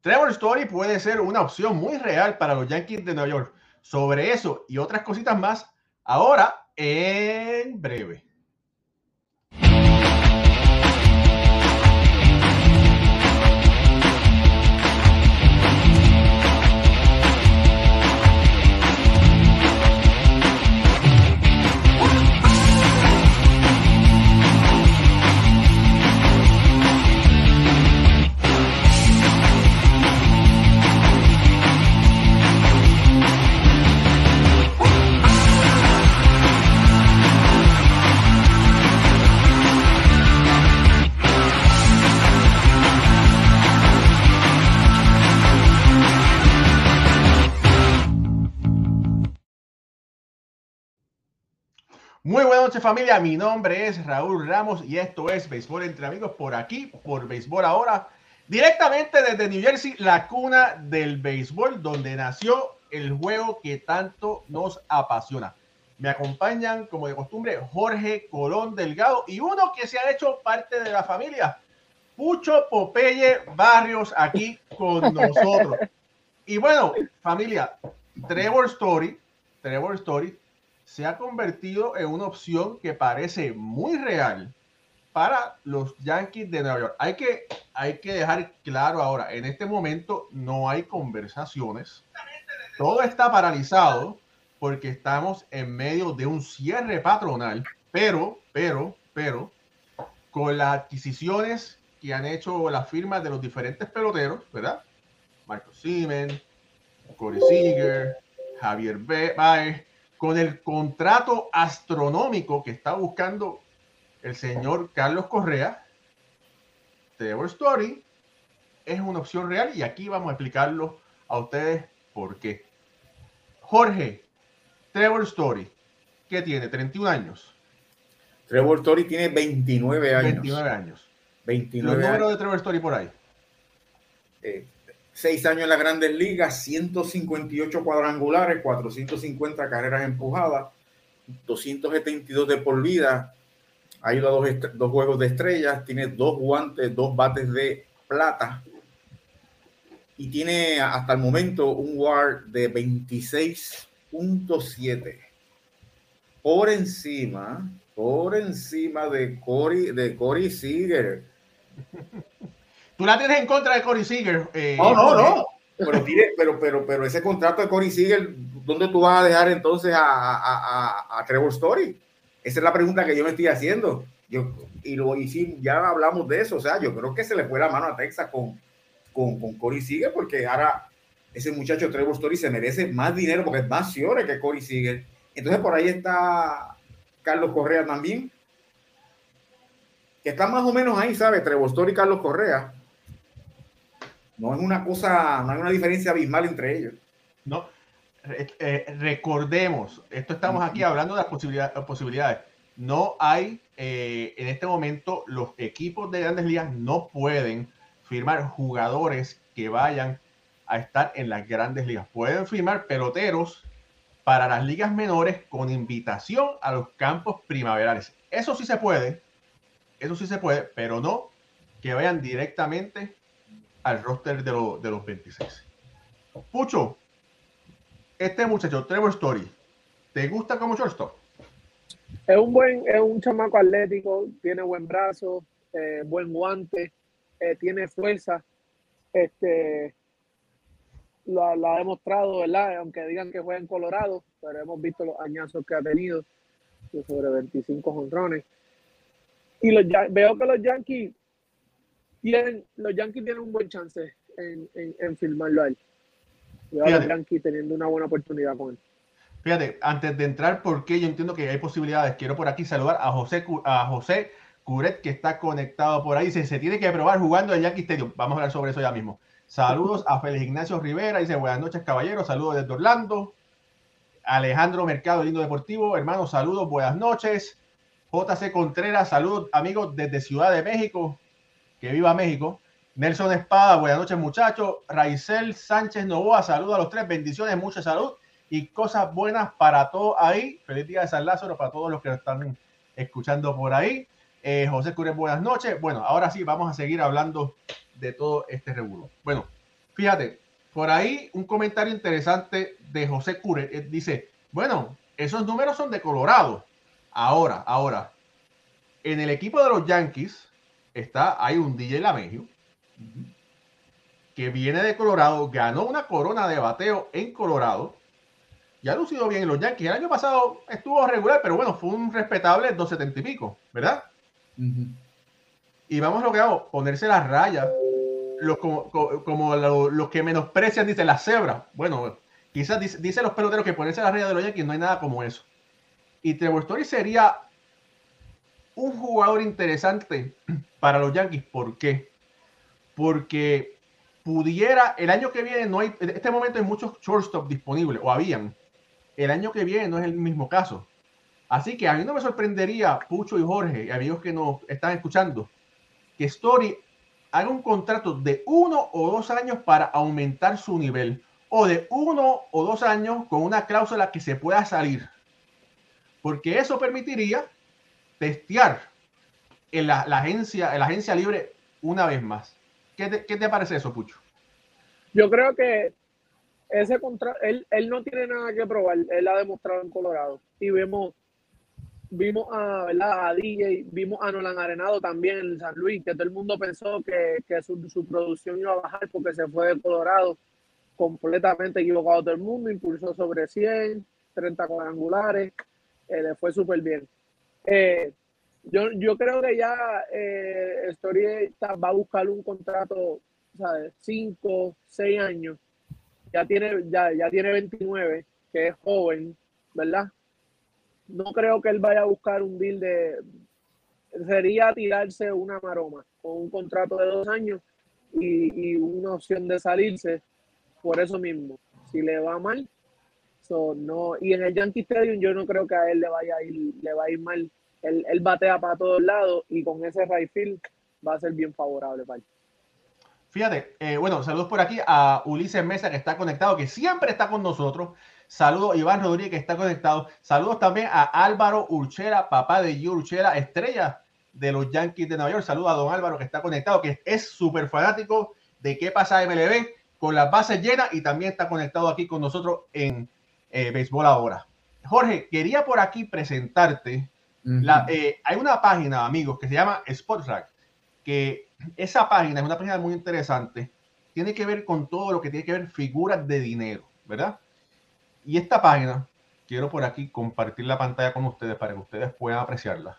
Trevor Story puede ser una opción muy real para los Yankees de Nueva York. Sobre eso y otras cositas más, ahora en breve. Muy buenas noches familia, mi nombre es Raúl Ramos y esto es Béisbol entre amigos por aquí, por Béisbol Ahora, directamente desde New Jersey, la cuna del béisbol, donde nació el juego que tanto nos apasiona. Me acompañan, como de costumbre, Jorge Colón Delgado y uno que se ha hecho parte de la familia, Pucho Popeye Barrios, aquí con nosotros. Y bueno, familia, Trevor Story, Trevor Story se ha convertido en una opción que parece muy real para los Yankees de Nueva York. Hay que, hay que dejar claro ahora, en este momento no hay conversaciones, todo está paralizado porque estamos en medio de un cierre patronal, pero, pero, pero, con las adquisiciones que han hecho las firmas de los diferentes peloteros, ¿verdad? Marco Siemens, Corey Seager, Javier Baez, con el contrato astronómico que está buscando el señor Carlos Correa, Trevor Story es una opción real y aquí vamos a explicarlo a ustedes por qué. Jorge, Trevor Story, ¿qué tiene? 31 años. Trevor Story tiene 29 años. 29 años. 29 Los números de Trevor Story por ahí. Eh, seis años en las grandes ligas, 158 cuadrangulares, 450 carreras empujadas, 272 de por vida. Ha a dos, dos juegos de estrellas, tiene dos guantes, dos bates de plata y tiene hasta el momento un WAR de 26.7 por encima, por encima de Cory de Corey Seager. ¿Tú la tienes en contra de Corey Seager? Eh, no, no, no. Pero, pero, pero, pero ese contrato de Corey Seager, ¿dónde tú vas a dejar entonces a, a, a, Trevor Story? Esa es la pregunta que yo me estoy haciendo. Yo, y lo hicimos, ya hablamos de eso. O sea, yo creo que se le fue la mano a Texas con, con, con Corey Seager, porque ahora ese muchacho Trevor Story se merece más dinero porque es más fiore que Corey Seager. Entonces por ahí está Carlos Correa también, que está más o menos ahí, ¿sabe? Trevor Story y Carlos Correa no es una cosa, no hay una diferencia abismal entre ellos. No, eh, recordemos, esto estamos aquí hablando de las posibilidades. No hay, eh, en este momento, los equipos de grandes ligas no pueden firmar jugadores que vayan a estar en las grandes ligas. Pueden firmar peloteros para las ligas menores con invitación a los campos primaverales. Eso sí se puede, eso sí se puede, pero no que vayan directamente al roster de, de los 26. Pucho, este muchacho, Trevor Story, ¿te gusta como shortstop? Es un buen, es un chamaco atlético, tiene buen brazo, eh, buen guante, eh, tiene fuerza. Este lo, ha demostrado, ¿verdad? Aunque digan que juega en Colorado, pero hemos visto los añazos que ha tenido, sobre 25 jonrones. Y los, veo que los Yankees tienen, los Yankees tienen un buen chance en, en, filmarlo a él. los Yankees teniendo una buena oportunidad con él. Fíjate, antes de entrar, porque yo entiendo que hay posibilidades, quiero por aquí saludar a José, a José Curet, que está conectado por ahí. Dice, se tiene que probar jugando en Yankee Stadium. Vamos a hablar sobre eso ya mismo. Saludos a Félix Ignacio Rivera. Dice, buenas noches, caballeros. Saludos desde Orlando. Alejandro Mercado, Lindo Deportivo. Hermanos, saludos, buenas noches. JC Contreras, saludos, amigos, desde Ciudad de México que viva México. Nelson Espada, buenas noches muchachos. Raizel Sánchez Novoa, saludos a los tres, bendiciones, mucha salud y cosas buenas para todos ahí. Feliz día de San Lázaro para todos los que están escuchando por ahí. Eh, José Cures, buenas noches. Bueno, ahora sí, vamos a seguir hablando de todo este revuelo. Bueno, Fíjate, por ahí un comentario interesante de José Cure eh, dice, bueno, esos números son de Colorado. Ahora, ahora, en el equipo de los Yankees está, hay un DJ Lamegio que viene de Colorado, ganó una corona de bateo en Colorado ya ha lucido bien en los Yankees. El año pasado estuvo regular, pero bueno, fue un respetable 270 y pico, ¿verdad? Y vamos a lo que hago, ponerse las rayas, los, como, los, que menosprecian, dice la cebra. Bueno, quizás dice, los peloteros que ponerse las rayas de los Yankees no hay nada como eso. Y Trevor Story sería un jugador interesante para los Yankees. ¿Por qué? Porque pudiera, el año que viene no hay, en este momento hay muchos shortstop disponibles, o habían. El año que viene no es el mismo caso. Así que a mí no me sorprendería, Pucho y Jorge, y amigos que nos están escuchando, que Story haga un contrato de uno o dos años para aumentar su nivel, o de uno o dos años con una cláusula que se pueda salir. Porque eso permitiría testear en la, agencia, en la agencia libre una vez más. ¿Qué te, ¿Qué te parece eso, Pucho? Yo creo que ese contra él, él no tiene nada que probar, él ha demostrado en Colorado. Y vemos, vimos a, ¿verdad? a DJ, vimos a Nolan Arenado también en San Luis, que todo el mundo pensó que, que su, producción iba a bajar porque se fue de Colorado completamente equivocado todo el mundo, impulsó sobre 100, 30 cuadrangulares, eh, le fue súper bien. Eh, yo, yo creo que ya eh, Story va a buscar un contrato, ¿sabes? 5, 6 años ya tiene, ya, ya tiene 29, que es joven, ¿verdad? No creo que él vaya a buscar un deal de. Sería tirarse una maroma con un contrato de dos años y, una opción de salirse por eso mismo. Si le va mal, no. Y en el Yankee Stadium yo no creo que a él le vaya a ir, le va a ir mal. Él, batea para todos lados y con ese right field va a ser bien favorable para él. Fíjate, eh, bueno, saludos por aquí a Ulises Mesa que está conectado, que siempre está con nosotros. Saludos Iván Rodríguez que está conectado. Saludos también a Álvaro Urchela, papá de Gio Urchela, estrella de los Yankees de Nueva York. Saludos a don Álvaro que está conectado, que es súper fanático de qué pasa MLB con las bases llenas y también está conectado aquí con nosotros en eh, Béisbol Ahora. Jorge, quería por aquí presentarte. la, eh, hay una página, amigos, que se llama Spotrack, que esa página es una página muy interesante. Tiene que ver con todo lo que tiene que ver figuras de dinero, ¿verdad? Y esta página, quiero por aquí compartir la pantalla con ustedes para que ustedes puedan apreciarla.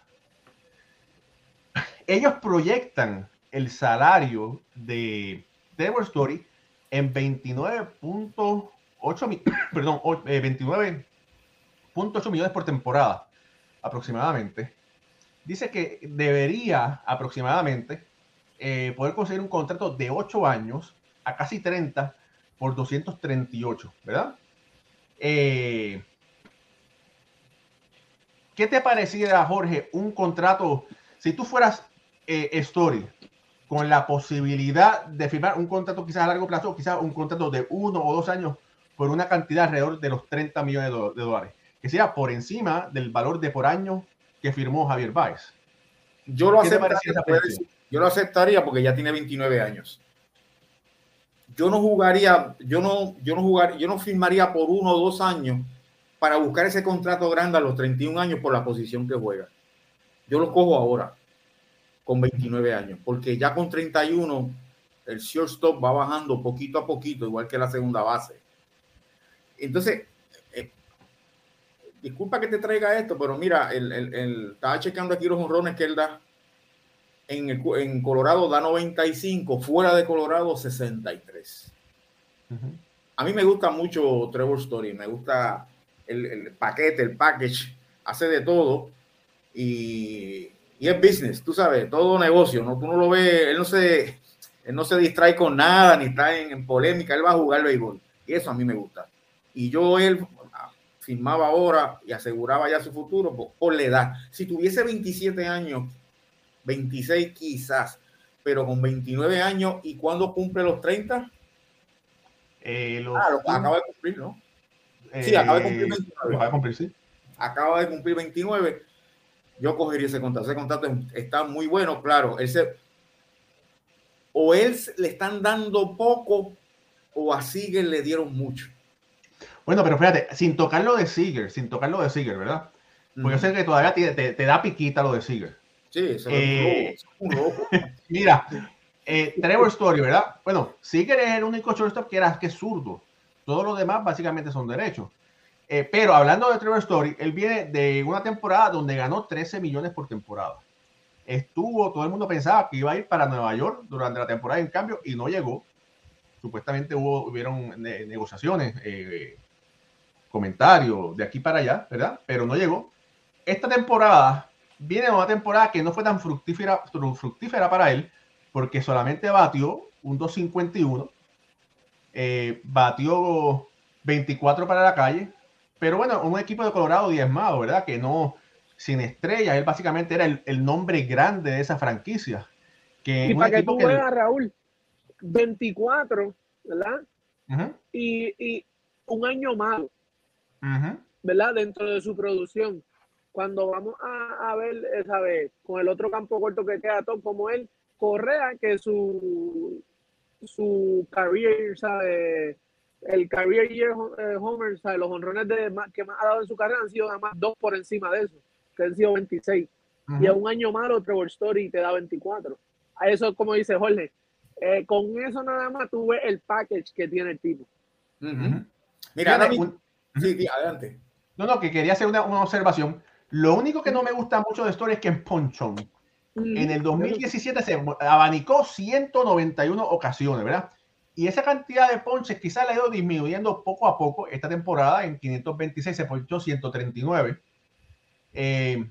Ellos proyectan el salario de Trevor Story en 29.8 perdón, 29.8 eh, millones por temporada aproximadamente. Dice que debería aproximadamente eh, poder conseguir un contrato de 8 años a casi 30 por 238, ¿verdad? Eh, ¿Qué te pareciera, Jorge, un contrato, si tú fueras Story, con la posibilidad de firmar un contrato quizás a largo plazo, quizás un contrato de uno o dos años por una cantidad alrededor de los 30 millones de, dólares, que sea por encima del valor de por año que firmó Javier Baez? Yo lo aceptaría, yo lo aceptaría porque ya tiene 29 años. Yo no jugaría, yo no, yo no jugaría, yo no firmaría por uno o dos años para buscar ese contrato grande a los 31 años por la posición que juega. Yo lo cojo ahora, con 29 años, porque ya con 31 el shortstop va bajando poquito a poquito, igual que la segunda base. Entonces, eh, disculpa que te traiga esto, pero mira, el, el, el, estaba chequeando aquí los honrones que él da en, en Colorado da 95, fuera de Colorado 63. A mí me gusta mucho Trevor Story, me gusta el, paquete, el package, hace de todo y, y, es business, tú sabes, todo negocio, ¿no? Tú no lo ves, él no se, él no se distrae con nada, ni está en, polémica, él va a jugar béisbol y eso a mí me gusta. Y yo él firmaba ahora y aseguraba ya su futuro por, por la edad. Si tuviese 27 años 26 quizás, pero con 29 años, ¿y cuándo cumple los 30? Eh, ah, acaba de cumplir, ¿no? sí, acaba de cumplir 29. Eh, acaba de cumplir, sí. Acaba de cumplir 29. Yo cogería ese contrato. Ese contrato está muy bueno, claro. Él se, o él le están dando poco o a Seager le dieron mucho? Bueno, pero fíjate, sin tocar lo de Seager, sin tocar lo de Seager, ¿verdad? Porque yo sé que todavía te, te, da piquita lo de Seager. Sí, robo. Eh, mira, eh, Trevor Story, ¿verdad? Bueno, Seager es el único shortstop que, era, que es zurdo. Todos los demás básicamente son derechos. Eh, pero hablando de Trevor Story, él viene de una temporada donde ganó 13 millones por temporada. Estuvo, todo el mundo pensaba que iba a ir para Nueva York durante la temporada, en cambio, y no llegó. Supuestamente hubo, hubieron negociaciones, eh, comentarios de aquí para allá, ¿verdad? Pero no llegó. Esta temporada viene una temporada que no fue tan fructífera, fructífera para él, porque solamente batió un 251, eh, batió 24 para la calle, pero bueno, un equipo de Colorado diezmado, ¿verdad? Que no, sin estrellas, él básicamente era el, nombre grande de esa franquicia. Que y para que tú veas, Raúl, 24, ¿verdad? y, un año malo, ¿verdad? Dentro de su producción. Cuando vamos a, ver, esa vez, con el otro campo corto que queda todo como él, Correa, que su, su career, ¿sabes? el career year eh, homer, los honrones de que más ha dado en su carrera han sido nada más dos por encima de eso, que han sido 26. Y a un año malo, Trevor Story te da 24. A eso, como dice Jorge, eh, con eso nada más tú ves el package que tiene el tipo. Mira, sí, adelante. No, no, que quería hacer una, una, observación. Lo único que no me gusta mucho de Story es que en Ponchón, en el 2017 se abanicó 191 ocasiones, ¿verdad? Y esa cantidad de ponches quizás la ha ido disminuyendo poco a poco. Esta temporada en 526 se ponchó 139. Eh,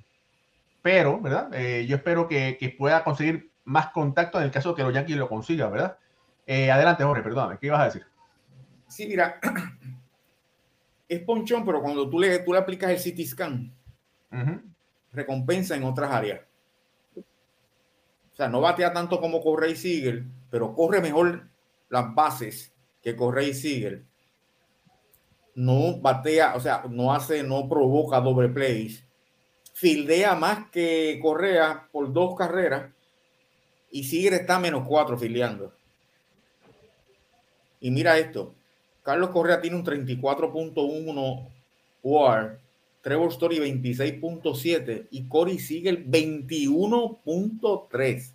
pero, ¿verdad? Eh, yo espero que, pueda conseguir más contacto en el caso de que los Yankees lo consigan, ¿verdad? Eh, adelante, Jorge, perdóname, ¿qué ibas a decir? Sí, mira, es ponchón, pero cuando tú le, tú le aplicas el CT scan, recompensa en otras áreas. O sea, no batea tanto como corre y pero corre mejor las bases que Correa y Siegel, no batea, o sea, no hace, no provoca doble plays, fildea más que Correa por dos carreras y Siegel está menos cuatro filiando. Y mira esto, Carlos Correa tiene un 34.1 WAR, Trevor Story 26.7 y Corey Siegel 21.3.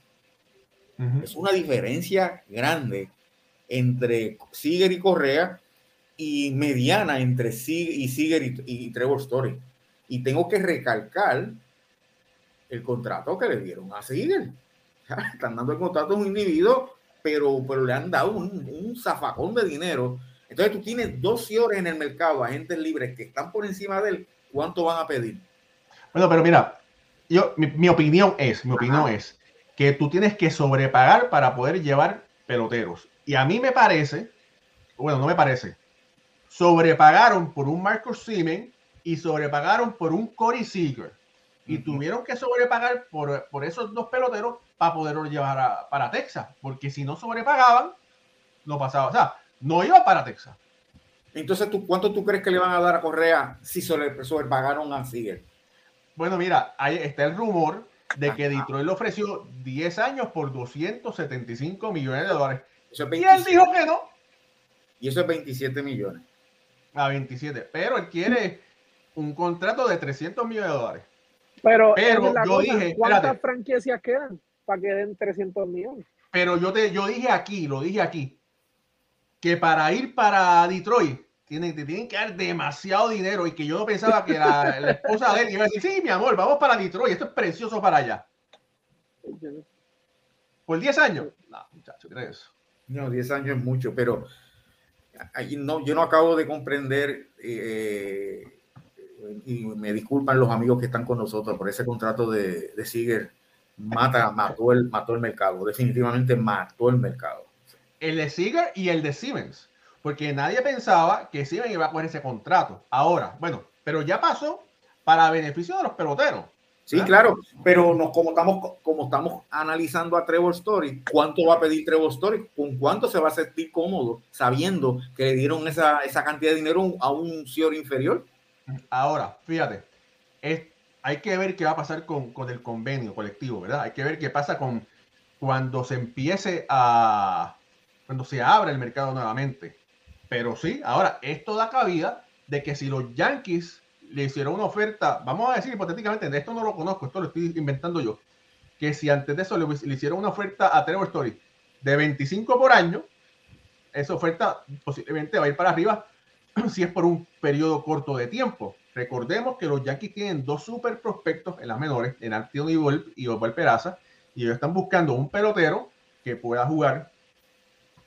Es una diferencia grande entre Siger y Correa y mediana entre Siger y, Siger y, Trevor Story. Y tengo que recalcar el contrato que le dieron a Siger. Están dando el contrato a un individuo, pero, pero le han dado un, zafacón de dinero. Entonces tú tienes dos horas en el mercado, agentes libres que están por encima de él. ¿Cuánto van a pedir? Bueno, pero mira, yo, mi, opinión es, mi opinión es que tú tienes que sobrepagar para poder llevar peloteros. Y a mí me parece, bueno, no me parece, sobrepagaron por un Marcus Siemens y sobrepagaron por un Corey Seager. Y tuvieron que sobrepagar por, por, esos dos peloteros para poderlos llevar para Texas. Porque si no sobrepagaban, no pasaba. O sea, no iba para Texas. Entonces, ¿tú, ¿cuánto tú crees que le van a dar a Correa si sobrepagaron a Seager? Bueno, mira, ahí está el rumor de que Detroit le ofreció 10 años por 275 millones de dólares y él dijo que no. Y eso es 27 millones. A 27. Pero él quiere un contrato de 300 millones de dólares. Pero, yo dije, ¿cuántas franquicias quedan para que den 300 millones? Pero yo, te, yo dije aquí, lo dije aquí, que para ir para Detroit tienen, te tienen que dar demasiado dinero y que yo no pensaba que la, esposa de él iba a decir, sí, mi amor, vamos para Detroit, esto es precioso para allá. ¿Por 10 años? No, muchacho, ¿qué eso? No, 10 años es mucho, pero no, yo no acabo de comprender, eh, y me disculpan los amigos que están con nosotros por ese contrato de, de Siger, mata, mató, el, mató el mercado, definitivamente mató el mercado. El de Siger y el de Siemens, porque nadie pensaba que Siemens iba a poner ese contrato. Ahora, bueno, pero ya pasó para beneficio de los peloteros. Sí, claro, pero no, como, estamos, como estamos analizando a Trevor Story, ¿cuánto va a pedir Trevor Story? ¿Con cuánto se va a sentir cómodo sabiendo que le dieron esa, cantidad de dinero a un señor inferior? Ahora, fíjate, es, hay que ver qué va a pasar con, el convenio colectivo, ¿verdad? Hay que ver qué pasa con cuando se empiece a, cuando se abra el mercado nuevamente. Pero sí, ahora, esto da cabida de que si los Yankees le hicieron una oferta, vamos a decir hipotéticamente, de esto no lo conozco, esto lo estoy inventando yo, que si antes de eso le, le hicieron una oferta a Trevor Story de 25 por año, esa oferta posiblemente va a ir para arriba si es por un periodo corto de tiempo. Recordemos que los Yankees tienen dos super prospectos en las menores, en Anthony Volpe y Osval Peraza, y ellos están buscando un pelotero que pueda jugar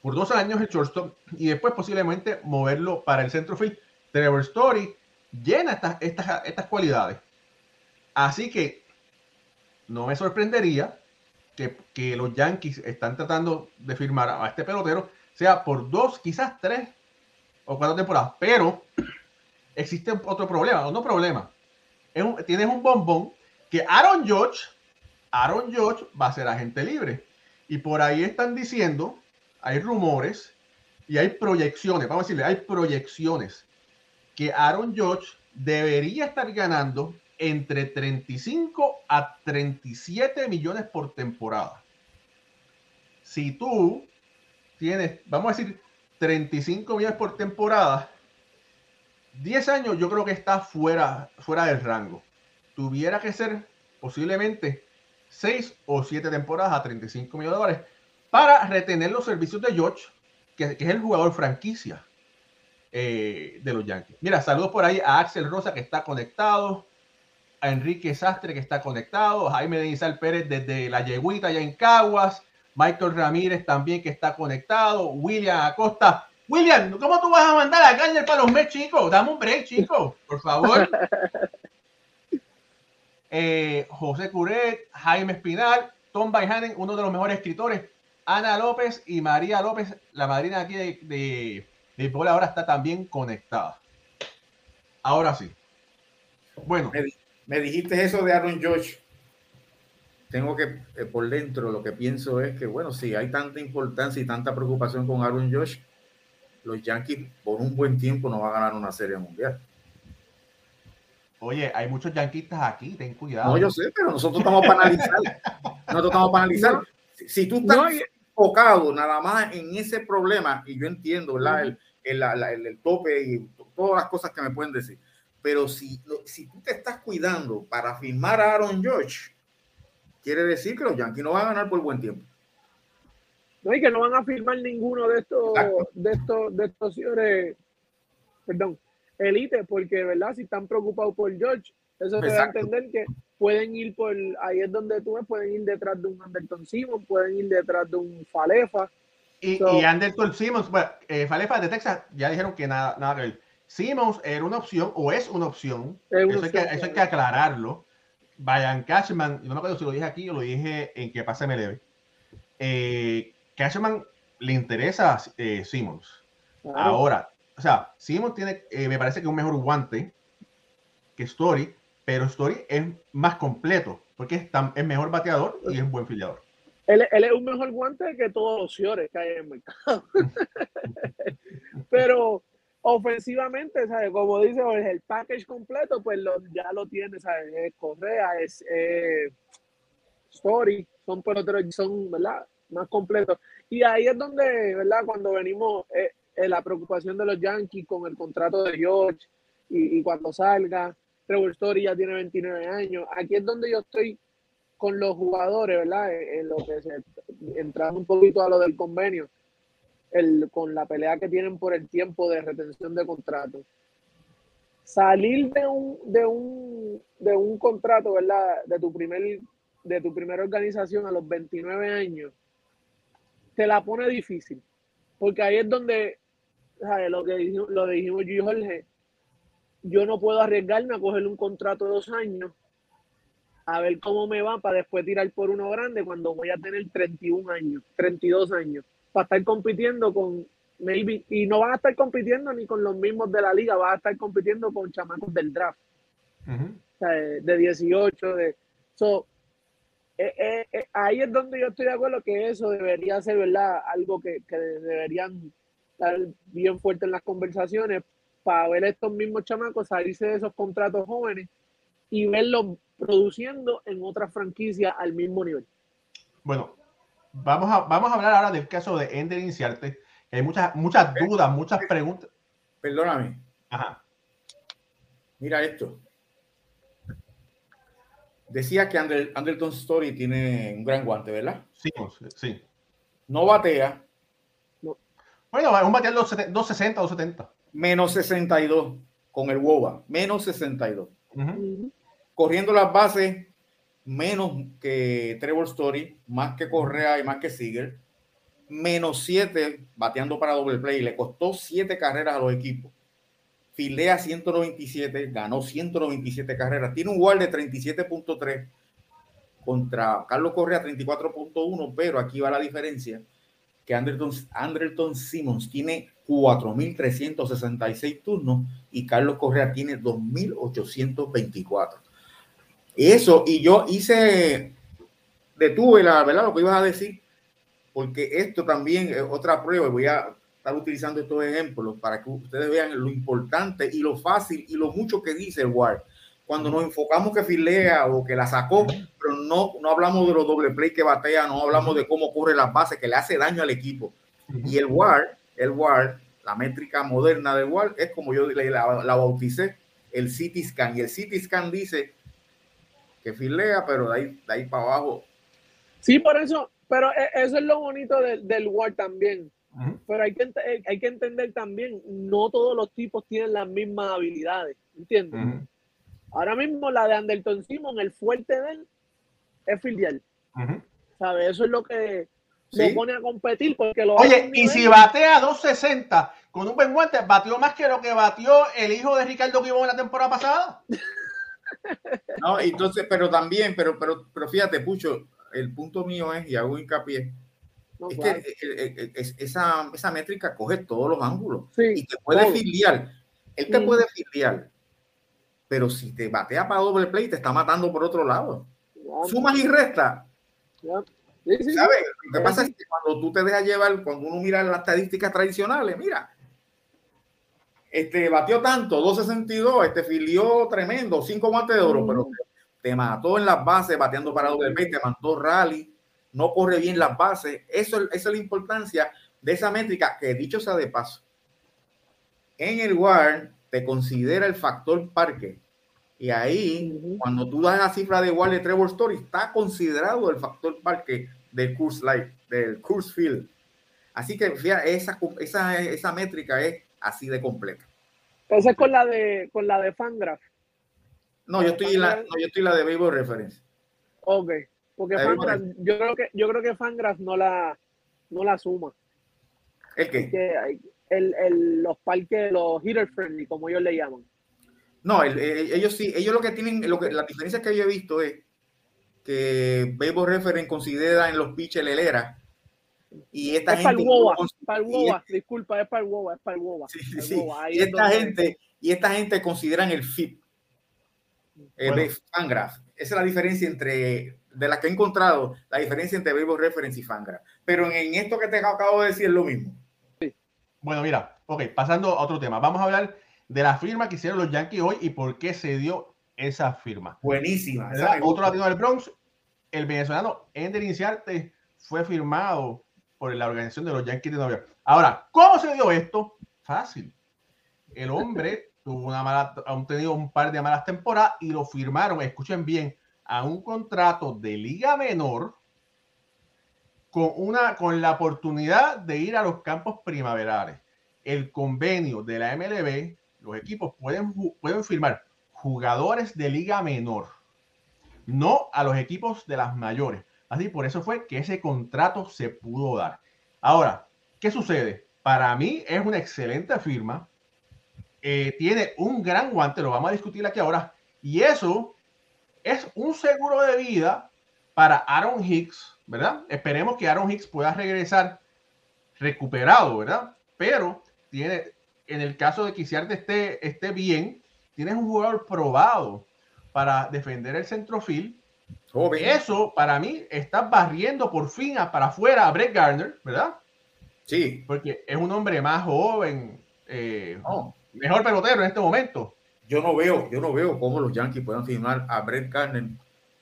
por dos años el shortstop y después posiblemente moverlo para el centrofield. Trevor Story llena estas, estas, estas cualidades. Así que no me sorprendería que, que, los Yankees están tratando de firmar a este pelotero, sea por dos, quizás tres o cuatro temporadas. Pero existe otro problema, no problema. Es tienes un bombón que Aaron George, Aaron George va a ser agente libre. Y por ahí están diciendo hay rumores y hay proyecciones, vamos a decirle, hay proyecciones que Aaron Judge debería estar ganando entre 35 a 37 millones por temporada. Si tú tienes, vamos a decir, 35 millones por temporada, 10 años yo creo que está fuera, fuera del rango. Tuviera que ser posiblemente 6 o 7 temporadas a 35 millones de dólares para retener los servicios de George, que, es el jugador franquicia eh, de los Yankees. Mira, saludos por ahí a Axel Rosa que está conectado, a Enrique Sastre que está conectado, a Jaime Denizal Pérez desde la Yeguita allá en Caguas, Michael Ramírez también que está conectado, William Acosta. William, ¿cómo tú vas a mandar a Garner para los Mets, chicos? Dame un break, chicos, por favor. Eh, José Curet, Jaime Espinal, Tom Baihanen, uno de los mejores escritores. Ana López y María López, la madrina aquí de, de, de ahora está también conectada. Ahora sí. Bueno. Me, dijiste eso de Aaron George. Tengo que, eh, por dentro, lo que pienso es que, bueno, si hay tanta importancia y tanta preocupación con Aaron George, los Yankees por un buen tiempo no van a ganar una serie mundial. Oye, hay muchos yanquistas aquí, ten cuidado. No, yo sé, pero nosotros estamos para analizar. nosotros estamos para analizar. Si, tú estás enfocado nada más en ese problema, y yo entiendo, ¿verdad? El, el, el, tope y todas las cosas que me pueden decir, pero si, si tú te estás cuidando para firmar a Aaron George, quiere decir que los Yankees no van a ganar por buen tiempo. No, y que no van a firmar ninguno de estos, de estos, de estos señores, perdón, elite, porque, ¿verdad? Si están preocupados por George, eso te da a entender que pueden ir por, ahí es donde tú ves, pueden ir detrás de un Anderton Simmons, pueden ir detrás de un Falefa. Y, y Anderton Simmons, bueno, eh, Falefa de Texas, ya dijeron que nada, nada que ver. Simmons era una opción o es una opción, eso, hay que, eso, hay que, aclararlo. Brian Cashman, no me acuerdo si lo dije aquí o lo dije en que pase me leve. Eh, Cashman le interesa eh, Simmons. Ahora, o sea, Simmons tiene, eh, me parece que un mejor guante que Story, pero Story es más completo, porque es, tan, es mejor bateador y es un buen filiador. Él, es un mejor guante que todos los Ciores que hay en el mercado. pero ofensivamente, ¿sabes? Como dice el package completo, pues lo, ya lo tiene, ¿sabes? Es Correa, es Story, son peloteros, son, ¿verdad? Más completos. Y ahí es donde, ¿verdad? Cuando venimos, eh, eh, la preocupación de los Yankees con el contrato de George y, y cuando salga, Trevor Story ya tiene 29 años. Aquí es donde yo estoy con los jugadores, ¿verdad? En, lo que se, entrando un poquito a lo del convenio, el, con la pelea que tienen por el tiempo de retención de contrato. Salir de un, de un, de un contrato, ¿verdad? De tu primer, de tu primera organización a los 29 años, te la pone difícil. Porque ahí es donde, ¿sabes? Lo que dijimos, lo dijimos yo y Jorge, yo no puedo arriesgarme a cogerle un contrato de dos años a ver cómo me va para después tirar por uno grande cuando voy a tener 31 años, 32 años, para estar compitiendo con maybe, y no van a estar compitiendo ni con los mismos de la liga, van a estar compitiendo con chamacos del draft, de 18, de... So, eh, eh, eh, ahí es donde yo estoy de acuerdo que eso debería ser, ¿verdad? Algo que, que deberían estar bien fuerte en las conversaciones, para ver a estos mismos chamacos salirse de esos contratos jóvenes y verlos produciendo en otra franquicia al mismo nivel. Bueno, vamos a, vamos a hablar ahora del caso de Ender Inciarte. Hay muchas, muchas dudas, muchas preguntas. Perdóname. Ajá. Mira esto. Decía que Ander, Anderton Story tiene un gran guante, ¿verdad? Sí, sí. No batea. Bueno, es un batear 260, 270. Menos 62 con el WOBA. Menos 62. Corriendo las bases, menos que Trevor Story, más que Correa y más que Seager. Menos 7 bateando para doble play. Le costó 7 carreras a los equipos. Filea 197, ganó 197 carreras. Tiene un WAR de 37.3 contra Carlos Correa 34.1, pero aquí va la diferencia que Anderton, Anderton Simmons tiene 4.366 turnos y Carlos Correa tiene 2.824. Eso, y yo hice, detuve la verdad lo que ibas a decir, porque esto también es otra prueba, voy a estar utilizando estos ejemplos para que ustedes vean lo importante y lo fácil y lo mucho que dice el. Cuando nos enfocamos que filea o que la sacó, pero no, no hablamos de los doble play que batea, no hablamos de cómo corre las bases, que le hace daño al equipo. Y el WAR, el WAR, la métrica moderna del WAR, es como yo la, la bauticé, el CT scan. Y el CT scan dice que filea, pero de ahí, de ahí para abajo. Sí, por eso, pero e, eso es lo bonito del, del WAR también. Pero hay que, hay que entender también, no todos los tipos tienen las mismas habilidades, ¿entiendes? Ahora mismo la de Anderton Simon, el fuerte de él es filial. ¿Sabes? Eso es lo que se pone a competir porque lo Oye, y si batea 260 con un buen guante, batió más que lo que batió el hijo de Ricardo en la temporada pasada. no, entonces, pero también, pero, pero, pero fíjate, Pucho, el punto mío es, y hago hincapié, es que eh, eh, eh, esa, esa, métrica coge todos los ángulos y te puede filiar. Él te puede filiar, pero si te batea para doble play, te está matando por otro lado. Sumas y restas. ¿Sabes? Lo que pasa es que cuando tú te dejas llevar, cuando uno mira las estadísticas tradicionales, mira, este batió tanto, 262, este filió tremendo, cinco guantes de oro, pero te mató en las bases, bateando para doble play, te mató rally, no corre bien las bases. Eso, esa es la importancia de esa métrica que dicho sea de paso. En el WAR te considera el factor parque. Y ahí, cuando tú das la cifra de WAR de Trevor Story, está considerado el factor parque del Course Life, del Course Field. Así que fíjate, esa, esa, esa métrica es así de completa. Esa es con la de con la de Fangraph. No, yo estoy, la, no, yo estoy la de Baseball Reference. Ok. Porque Fangraphs, yo creo que yo creo que Fangraphs no la no la suma. ¿El qué? El, el, los parques, los hitter friendly, como ellos le llaman. No, ellos sí, ellos lo que tienen, lo que, la diferencia que yo he visto es que Baseball Reference considera en los pitches el helera y esta es gente para el WOBA, disculpa, es para el WOBA, es para el WOBA. Sí, sí, Y esta gente y esta gente consideran el FIP, el Fangraph. Esa es la diferencia entre de las que he encontrado, la diferencia entre Baseball Reference y Fangra. Pero en esto que te acabo de decir es lo mismo. Bueno, mira, ok, pasando a otro tema. Vamos a hablar de la firma que hicieron los Yankees hoy y por qué se dio esa firma. Buenísima. Otro latino del Bronx, el venezolano Ender Inciarte fue firmado por la organización de los Yankees de Nueva York. Ahora, ¿cómo se dio esto? Fácil. El hombre tuvo una mala, ha tenido un par de malas temporadas y lo firmaron, escuchen bien, a un contrato de liga menor con, una, con la oportunidad de ir a los campos primaverales. El convenio de la MLB, los equipos pueden, pueden firmar jugadores de liga menor, no a los equipos de las mayores. Así por eso fue que ese contrato se pudo dar. Ahora, ¿qué sucede? Para mí es una excelente firma. Eh, tiene un gran guante, lo vamos a discutir aquí ahora. Y eso es un seguro de vida para Aaron Hicks, ¿verdad? Esperemos que Aaron Hicks pueda regresar recuperado, ¿verdad? Pero tiene, en el caso de que Isiarte esté, esté bien, tienes un jugador probado para defender el centrofil. Eso, para mí, está barriendo por fin para afuera a Brett Garner, ¿verdad? Sí. Porque es un hombre más joven, eh, mejor pelotero en este momento yo no veo, yo no veo cómo los Yankees puedan firmar a Brett Garner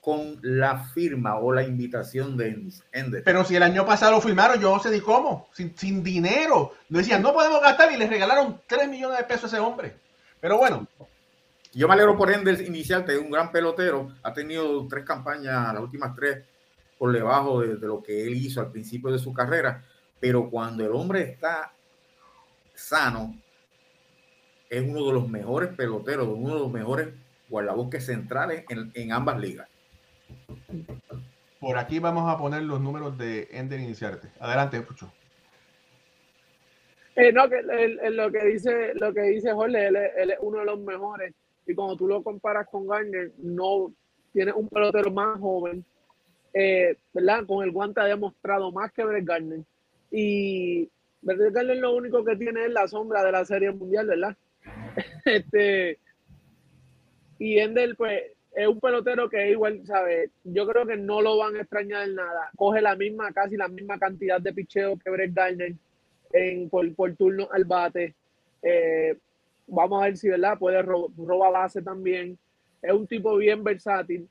con la firma o la invitación de Ender. Pero si el año pasado lo firmaron, yo no sé ni cómo, sin, sin dinero. No decían, no podemos gastar y les regalaron 3 millones de pesos a ese hombre. Pero bueno. Yo me alegro por Ender es un gran pelotero. Ha tenido tres campañas, las últimas tres, por debajo de, de lo que él hizo al principio de su carrera. Pero cuando el hombre está sano, es uno de los mejores peloteros, uno de los mejores guardabosques centrales en, en ambas ligas. Por aquí vamos a poner los números de Ender Iniciarte. Adelante, Pucho. Eh, no, que lo que dice, lo que dice Jorge, él, es uno de los mejores. Y cuando tú lo comparas con Garner, no tiene un pelotero más joven, eh, ¿verdad? Con el guante ha demostrado más que Brett Garner. Y Brett Garner lo único que tiene es la sombra de la Serie Mundial, ¿verdad? este, y Ender, pues, es un pelotero que igual, ¿sabes? Yo creo que no lo van a extrañar en nada. Coge la misma, casi la misma cantidad de picheo que Brett Garner en, por, por turno al bate. Eh, vamos a ver si, ¿verdad? Puede robar base también. Es un tipo bien versátil.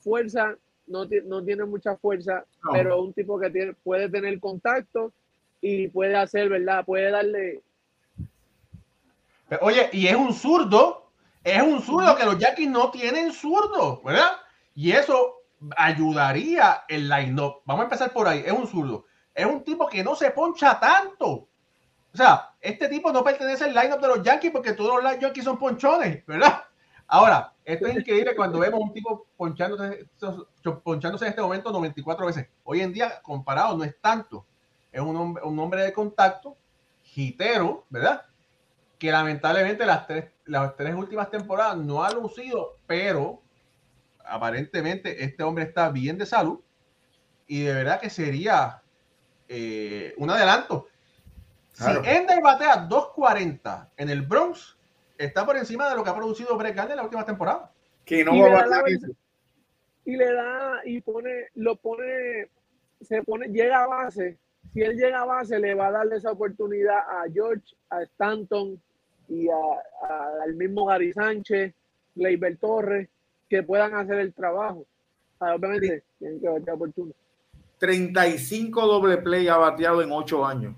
Fuerza, no, no tiene mucha fuerza, pero es un tipo que tiene, puede tener contacto y puede hacer, ¿verdad? Puede darle. Oye, y es un zurdo es un zurdo que los Yankees no tienen zurdo, ¿verdad? Y eso ayudaría el line-up. Vamos a empezar por ahí. Es un zurdo. Es un tipo que no se poncha tanto. O sea, este tipo no pertenece al line-up de los Yankees porque todos los Yankees son ponchones, ¿verdad? Ahora, esto es increíble cuando vemos un tipo ponchándose, ponchándose en este momento 94 veces. Hoy en día, comparado, no es tanto. Es un hombre, un hombre de contacto, gitero, ¿verdad? Que lamentablemente las tres las tres últimas temporadas no ha lucido, pero aparentemente este hombre está bien de salud y de verdad que sería eh, un adelanto. Si Ender batea 240 en el Bronx, está por encima de lo que ha producido Brett Gardner en la última temporada. Que no y va a Y le da, y pone, lo pone, se pone, llega a base. Si él llega a base, le va a darle esa oportunidad a George, a Stanton, y al mismo Gary Sánchez, Leiber Torres, que puedan hacer el trabajo. obviamente tienen que batear oportuno. 35 doble play ha bateado en 8 años.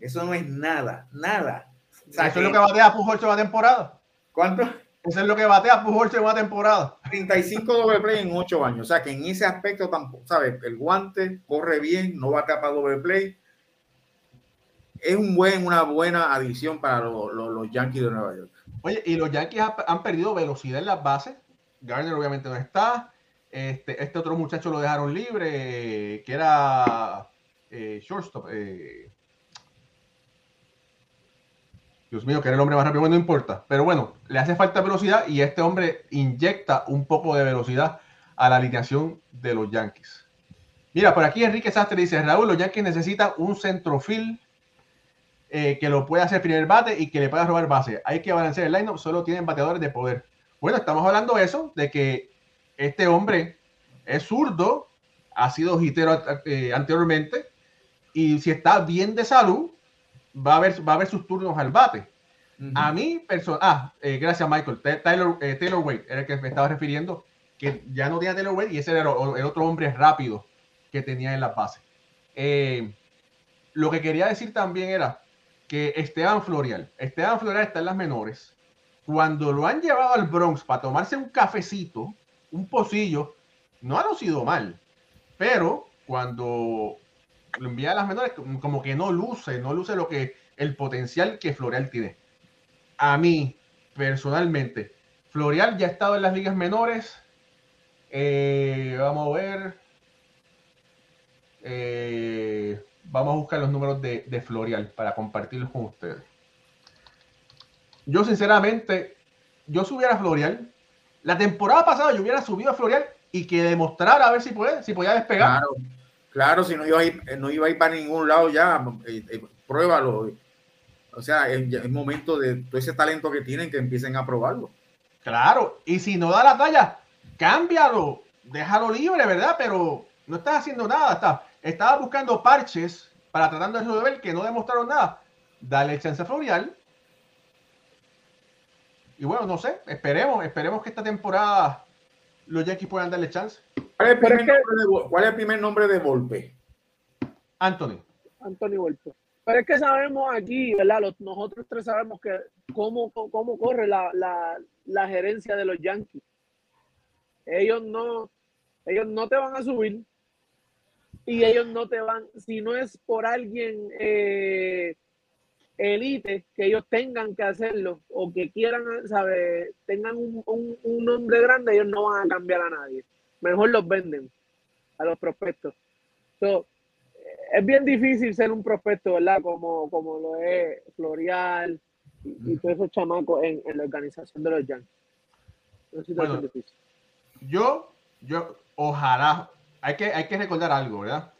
Eso no es nada, nada. Eso es lo que batea Pujol en una temporada. ¿Cuánto? Eso es lo que batea Pujol en una temporada. 35 doble play en 8 años. O sea que en ese aspecto tampoco, ¿sabes? El guante corre bien, no batea para doble play es un buen, una buena adición para los Yankees de Nueva York. Oye, y los Yankees han perdido velocidad en las bases. Garner obviamente no está. Este, este otro muchacho lo dejaron libre, que era eh, shortstop. Eh. Dios mío, que era el hombre más rápido, bueno, no importa. Pero bueno, le hace falta velocidad y este hombre inyecta un poco de velocidad a la alineación de los Yankees. Mira, por aquí Enrique Sastre dice, Raúl, los Yankees necesitan un centrofil eh, que lo pueda hacer primer bate y que le pueda robar base. Hay que balancear el line-up, solo tienen bateadores de poder. Bueno, estamos hablando de eso, de que este hombre es zurdo, ha sido hitero eh, anteriormente, y si está bien de salud, va a ver, va a ver sus turnos al bate. A mí, personal, ah, eh, gracias Michael, Taylor, Taylor Wade era el que me estaba refiriendo, que ya no tenía Taylor Wade y ese era el, otro hombre rápido que tenía en la base. lo que quería decir también era, que Esteban Florial, Esteban Florial está en las menores. Cuando lo han llevado al Bronx para tomarse un cafecito, un pocillo, no ha lucido mal. Pero cuando lo envía a las menores, como que no luce, no luce lo que el potencial que Florial tiene. A mí, personalmente, Florial ya ha estado en las ligas menores. Eh, vamos a ver. Eh, vamos a buscar los números de, de Florial para compartirlos con ustedes. Yo sinceramente, yo subiera a Florial. La temporada pasada yo hubiera subido a Florial y que demostrara a ver si puede, si podía despegar. Claro, claro, si no iba a ir, no iba a ir para ningún lado ya, eh, eh, pruébalo. O sea, es, momento de todo ese talento que tienen que empiecen a probarlo. Claro, y si no da la talla, cámbialo, déjalo libre, ¿verdad? Pero no estás haciendo nada, está estaba buscando parches para tratando de resolver que no demostraron nada. Dale chance a Florial. Y bueno, no sé, esperemos, esperemos que esta temporada los Yankees puedan darle chance. ¿Cuál es el primer, nombre, de, cuál es el primer nombre de Volpe? Anthony. Anthony Volpe. Pero es que sabemos aquí, ¿verdad? Los- nosotros tres sabemos que cómo, cómo corre la, la, la gerencia de los Yankees. Ellos no, ellos no te van a subir y ellos no te van, si no es por alguien eh, elite, que ellos tengan que hacerlo o que quieran, ¿sabes? Tengan un, un, un nombre grande, ellos no van a cambiar a nadie. Mejor los venden a los prospectos. So, es bien difícil ser un prospecto, ¿verdad? Como, como lo es Florial y, y todos esos chamacos en, en la organización de los Yankees. Una situación Bueno. difícil. Yo, yo, ojalá, hay que, hay que recordar algo, ¿verdad?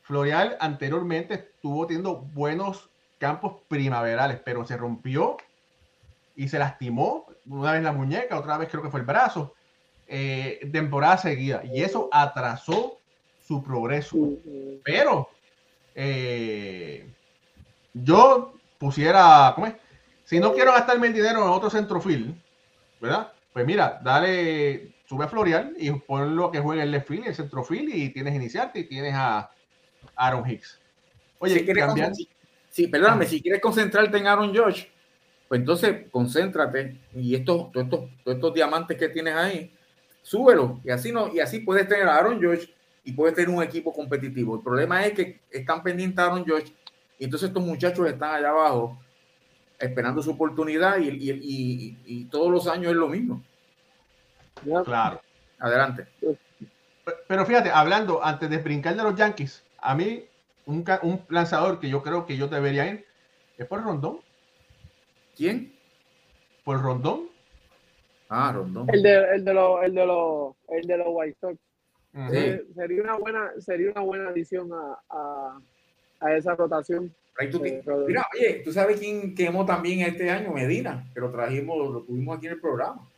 Florial anteriormente estuvo teniendo buenos campos primaverales, pero se rompió y se lastimó una vez la muñeca, otra vez creo que fue el brazo, eh, temporada seguida, y eso atrasó su progreso. Pero eh, yo pusiera, ¿cómo es? Si no quiero gastarme el dinero en otro centrofil, ¿verdad? Pues mira, dale, sube a Florial y ponlo que juegue el left field, el centrofil y tienes iniciarte y tienes a Aaron Hicks. Oye, si quieres cambiar, sí, perdóname, si quieres concentrarte en Aaron Josh, pues entonces concéntrate y estos, todos estos, todos estos diamantes que tienes ahí, súbelo y así no, y así puedes tener a Aaron Josh y puedes tener un equipo competitivo. El problema es que están pendientes a Aaron Josh y entonces estos muchachos están allá abajo esperando su oportunidad y, y- y- y todos los años es lo mismo. Ya. claro. Adelante. Pero fíjate, hablando antes de brincar de los Yankees, a mí un, lanzador que yo creo que yo debería ir es por Rondón, ¿Quién? por Rondón. Ah, Rondón. El de, el de los, el de los, el de los White Sox. Eh, sería una buena, sería una buena adición a, a, a esa rotación. Ahí tú- Eh, Rodolfo. mira, oye, tú sabes quién quemó también este año, Medina, que lo trajimos, lo tuvimos aquí en el programa.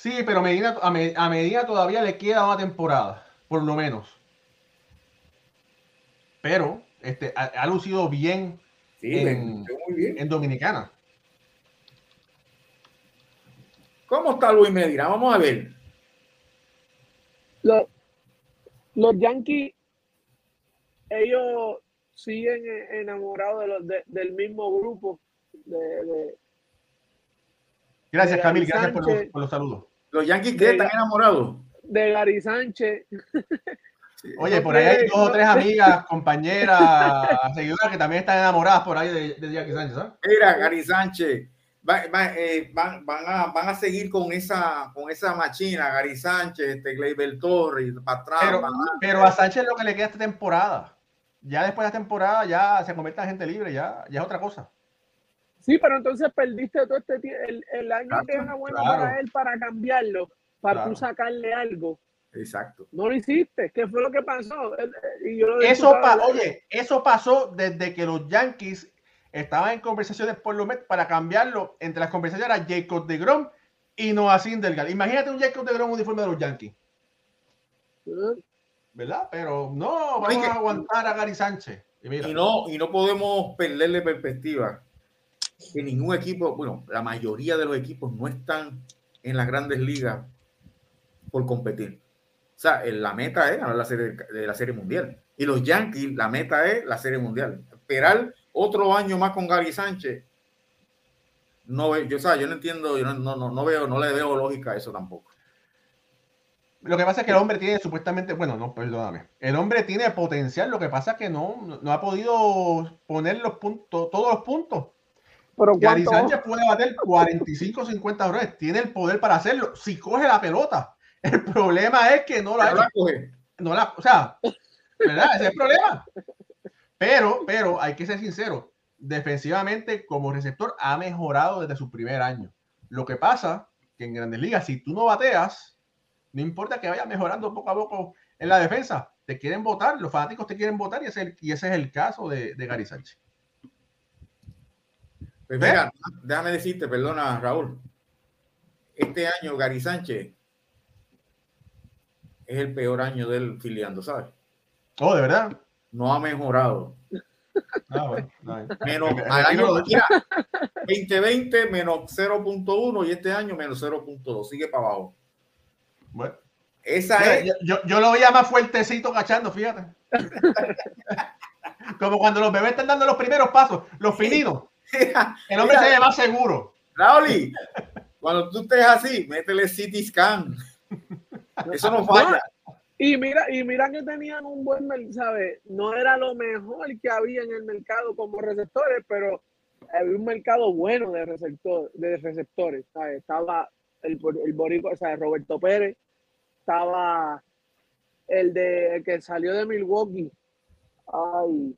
Sí, pero Medina, a, Me- a Medina todavía le queda una temporada, por lo menos. Pero este, ha, ha lucido bien Sí, En- me- muy bien. en Dominicana. ¿Cómo está Luis Medina? Vamos a ver. Los, los Yankees, ellos siguen e- enamorados de los, de- del mismo grupo. De, de- Gracias, de Camil. Gracias por los, por los saludos. Los Yankees que están enamorados. de Gary Sánchez. Oye, por ahí hay quiere- dos o tres amigas, compañeras, seguidoras que también están enamoradas por ahí de, de Jackie Sánchez. Mira, Gary Sánchez. va- va- eh, van, van a, van a seguir con esa, con esa machina, Gary Sánchez, este Gleyber Torres, para atrás. Pero a Sánchez lo que le queda esta temporada. Ya después de la temporada ya se convierte en gente libre, ya, ya es otra cosa. Sí, pero entonces perdiste todo este tiempo. El, el año Claro, que era bueno claro. para él para cambiarlo, para Claro. tú sacarle algo. Exacto. No lo hiciste. ¿Qué fue lo que pasó? Y yo lo Eso, pa- oye, eso pasó desde que los Yankees estaban en conversaciones por lo menos para cambiarlo. Entre las conversaciones era Jacob de Grom y Noah Syndergaard. Imagínate un Jacob de Grom uniforme de los Yankees, ¿Eh? ¿verdad? Pero no, vamos Oye, a aguantar a Gary Sánchez. Y mira, Y no, y no podemos perderle perspectiva que ningún equipo, bueno, la mayoría de los equipos no están en las grandes ligas por competir. O sea, el- la meta es ganar la serie de la serie mundial. Y los Yankees, la meta es la serie mundial. Esperar otro año más con Gary Sánchez. No, yo, o yo no entiendo, yo no, no, no, no veo, no le veo lógica a eso tampoco. Lo que pasa es que el hombre tiene supuestamente, bueno, no, perdóname. El hombre tiene potencial, lo que pasa es que no, no ha podido poner los puntos, todos los puntos. Pero Gary Sánchez puede bater 45 50 dólares, tiene el poder para hacerlo si coge la pelota. El problema es que no la, la coge. no la, o sea, ¿verdad? Ese es el problema. Pero, pero hay que ser sincero, defensivamente como receptor ha mejorado desde su primer año. Lo que pasa que en Grandes Ligas, si tú no bateas, no importa que vaya mejorando poco a poco en la defensa, te quieren votar, los fanáticos te quieren votar y ese, es el- y ese es el caso de, de Gary Sánchez. Pues mira, déjame decirte, perdona, Raúl. Este año Gary Sánchez es el peor año del filiando, ¿sabes? Oh, de verdad. No ha mejorado. Ah, bueno. Menos Me- me al año, retiro de- mira, 2020 menos 0.1 y este año menos 0.2. Sigue para abajo. Bueno, Esa es. Yo, yo, lo veía más fuertecito cachando, fíjate. Como cuando los bebés están dando los primeros pasos, los finitos. El hombre Mira. se ve más seguro. Rauli, cuando tú estés así, métele CT scan. Eso no falla. Y mira, y mira que tenían un buen mercado, ¿sabes? No era lo mejor que había en el mercado como receptores, pero había un mercado bueno de, receptor, de receptores, ¿sabes? Estaba el, el boricua, o sea, Roberto Pérez, estaba el de el que salió de Milwaukee. Ay,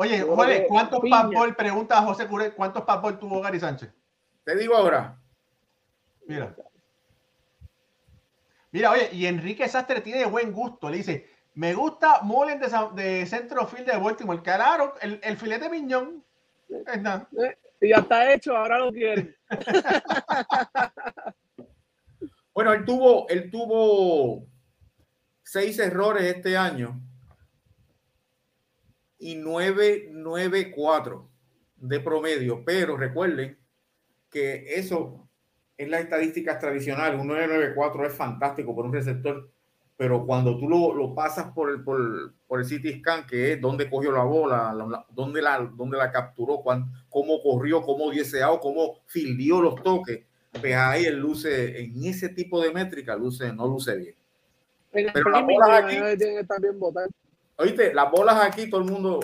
Oye, Jorge, ¿cuántos Piña. pasbol? Pregunta a José Curé, ¿cuántos pasbol tuvo Gary Sánchez? Te digo ahora. Mira. Mira, oye, y Enrique Sastre tiene buen gusto. Le dice, me gusta Mullen de, de centro field de Baltimore. Claro, el, el filete miñón. Es nada. eh, y ya está hecho, ahora lo quieren. Bueno, él tuvo, él tuvo seis errores este año y nueve, nueve, cuatro de promedio. Pero recuerden que eso es las estadísticas tradicionales. Un 994 es fantástico por un receptor, pero cuando tú lo, lo pasas por el, por, por el CT scan, que es donde cogió la bola, la- la- dónde, la, dónde la capturó, cuán- cómo corrió, cómo dieseado, cómo fildió los toques, pues ahí él luce, en ese tipo de métrica, luce, no luce bien. En Pero las bolas aquí- imagino que Oíste, las bolas aquí, todo el mundo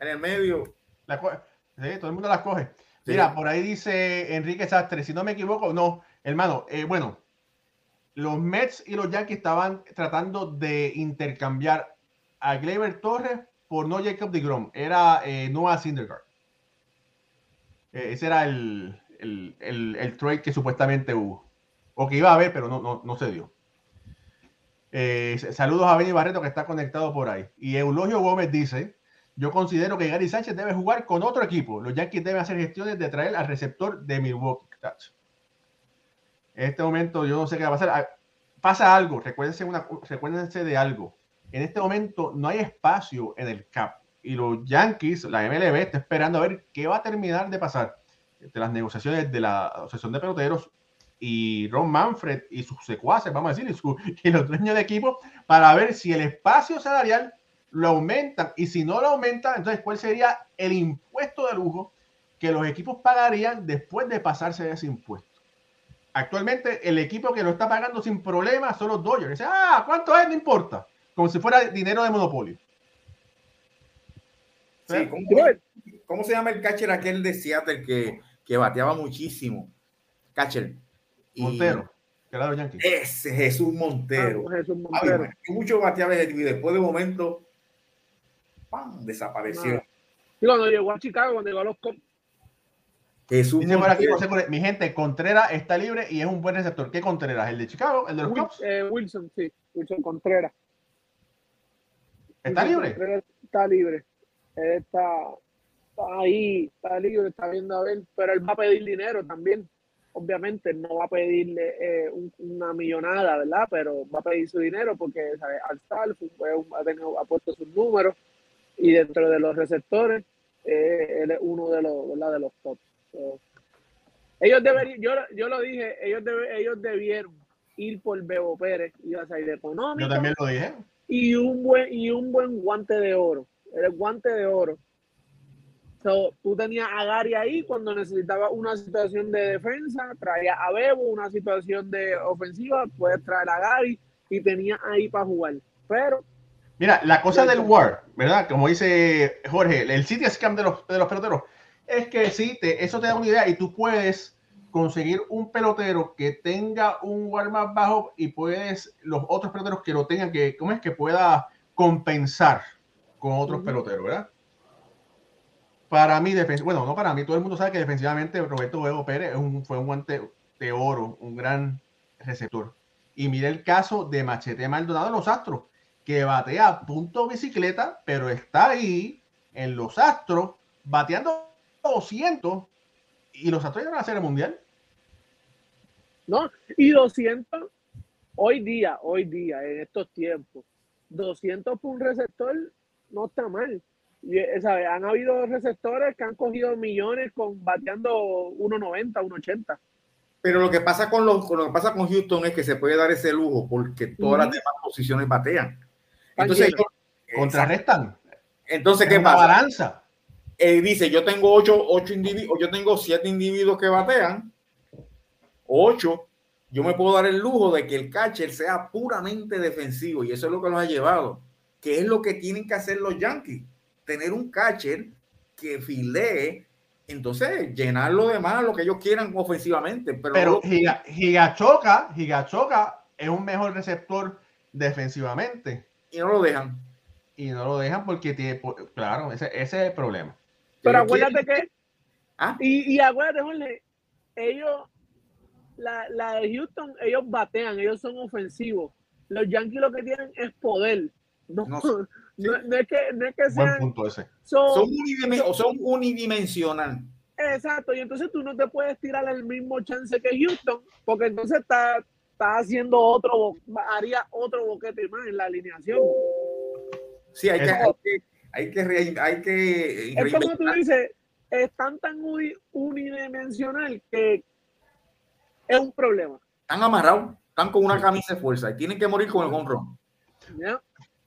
en el medio. La sí, todo el mundo las coge. Mira, por ahí dice Enrique Sastre, si no me equivoco, no, hermano, eh, bueno, los Mets y los Yankees estaban tratando de intercambiar a Gleyber Torres por no Jacob DeGrom, era eh, Noah Syndergaard. Eh, ese era el, el, el- el trade que supuestamente hubo, o que iba a haber, pero no, no, no se dio. Eh, saludos a Benny Barreto que está conectado por ahí. Y Eulogio Gómez dice, yo considero que Gary Sánchez debe jugar con otro equipo. Los Yankees deben hacer gestiones de traer al receptor de Milwaukee. Tacho. En este momento yo no sé qué va a pasar. Ah, Pasa algo, recuérdense, una, recuérdense de algo. En este momento no hay espacio en el CAP. Y los Yankees, la MLB, está esperando a ver qué va a terminar de pasar entre las negociaciones de la Asociación de Peloteros y Ron Manfred y sus secuaces, vamos a decir, y, su- y los dueños de equipo, para ver si el espacio salarial lo aumentan y si no lo aumentan, entonces cuál sería el impuesto de lujo que los equipos pagarían después de pasarse de ese impuesto. Actualmente el equipo que lo está pagando sin problema son los Dodgers. Dice, ah, ¿cuánto es? No importa. Como si fuera dinero de monopolio. Sí, ¿cómo, Bueno, cómo se llama el catcher aquel de Seattle que, que bateaba muchísimo? Catcher. Montero, Yankees. Ese Jesús Montero. ah, Jesús Ay, Montero. man, que mucho bateaba y después de momento ¡pam! desapareció. Y cuando llegó a Chicago, cuando llegó a los Cubs, Jesús Dice por aquí, Montero. José Correa, mi gente, Contreras está libre y es un buen receptor. ¿Qué Contreras? ¿El de Chicago? ¿El de los Wil- Cubs? eh, Wilson, sí, Wilson Contreras. ¿Está Wilson libre? Contreras Está libre. Él está, está ahí, está libre, está viendo a ver, pero él va a pedir dinero también. Obviamente no va a pedirle eh, un- una millonada, ¿verdad? Pero va a pedir su dinero porque ¿sabes? Alstar fue un- ha, tenido- ha puesto sus números y dentro de los receptores eh, él es uno de los, ¿verdad? De los top. So, ellos deberían, yo, yo lo dije, ellos, debe- ellos debieron ir por Bebo Pérez y a salir económico Yo también lo dije. y un buen y un buen guante de oro. El guante de oro. So, tú tenías a Gary ahí cuando necesitaba una situación de defensa, traía a Bebo, una situación de ofensiva, puedes traer a Gary y tenía ahí para jugar. Pero Mira, la cosa del WAR, ¿verdad? Como dice Jorge, el City Scam de los, de los peloteros, es que sí, te, eso te da una idea y tú puedes conseguir un pelotero que tenga un WAR más bajo y puedes, los otros peloteros que lo tengan, que, ¿cómo es? Que pueda compensar con otros peloteros, ¿verdad? Para mí, bueno, no para mí, todo el mundo sabe que defensivamente Roberto Bebo Pérez un- fue un guante de oro, un gran receptor. Y mira el caso de Machete Maldonado en los Astros, que batea a punto bicicleta, pero está ahí en los Astros bateando 200 y los Astros llegan a la Serie Mundial. no, y 200 hoy día, hoy día en estos tiempos, 200 por un receptor no está mal. Y, eh, ¿sabe? Han habido receptores que han cogido millones con bateando 1.90, 1.80. Pero lo que pasa con los, lo que pasa con Houston es que se puede dar ese lujo porque todas las demás posiciones batean. Entonces contrarrestan. Entonces, ¿qué pasa? Balanza. Eh, dice, yo tengo ocho, ocho individuos, yo tengo siete individuos que batean, ocho, yo me puedo dar el lujo de que el catcher sea puramente defensivo y eso es lo que los ha llevado, que es lo que tienen que hacer los Yankees, tener un catcher que filee, entonces llenar lo demás, lo que ellos quieran ofensivamente. Pero, pero Gigachoca, Gigachoca es un mejor receptor defensivamente. Y no lo dejan. Y no lo dejan porque tiene, claro, ese, ese es el problema. Pero acuérdate que. ¿Ah? Y, y acuérdate, Jorge, ellos, la, la, de Houston, ellos batean, ellos son ofensivos. Los Yankees lo que tienen es poder. No, no, no, es, que, no es que sean. punto ese. Son, son, son unidimensional. Exacto, y entonces tú no te puedes tirar el mismo chance que Houston, porque entonces está, está haciendo otro, haría otro boquete más en la alineación. Sí, hay que, hay que, hay que, hay que es como tú dices, están tan unidimensional que es un problema. Están amarrados, están con una camisa de fuerza y tienen que morir con el home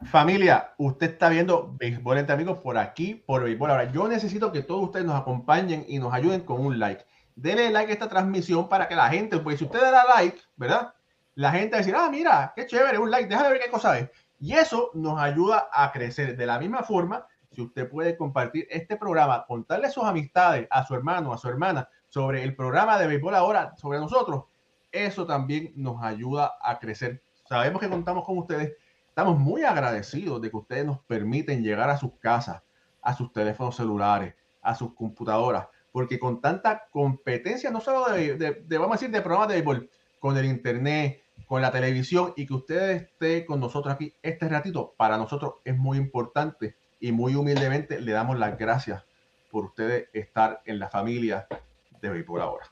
Familia, usted está viendo Béisbol entre amigos por aquí, por Béisbol. Ahora, yo necesito que todos ustedes nos acompañen y nos ayuden con un like. Denle like a esta transmisión para que la gente, pues si usted da like, ¿verdad? La gente va a decir, ah, mira, qué chévere, un like, déjame ver qué cosa es. Y eso nos ayuda a crecer. De la misma forma, si usted puede compartir este programa, contarle a sus amistades, a su hermano, a su hermana, sobre el programa de Béisbol ahora, sobre nosotros, eso también nos ayuda a crecer. Sabemos que contamos con ustedes. Estamos muy agradecidos de que ustedes nos permiten llegar a sus casas, a sus teléfonos celulares, a sus computadoras, porque con tanta competencia, no solo de, de vamos a decir, de programas de béisbol, con el internet, con la televisión y que ustedes esté con nosotros aquí este ratito, para nosotros es muy importante y muy humildemente le damos las gracias por ustedes estar en la familia de Béisbol ahora.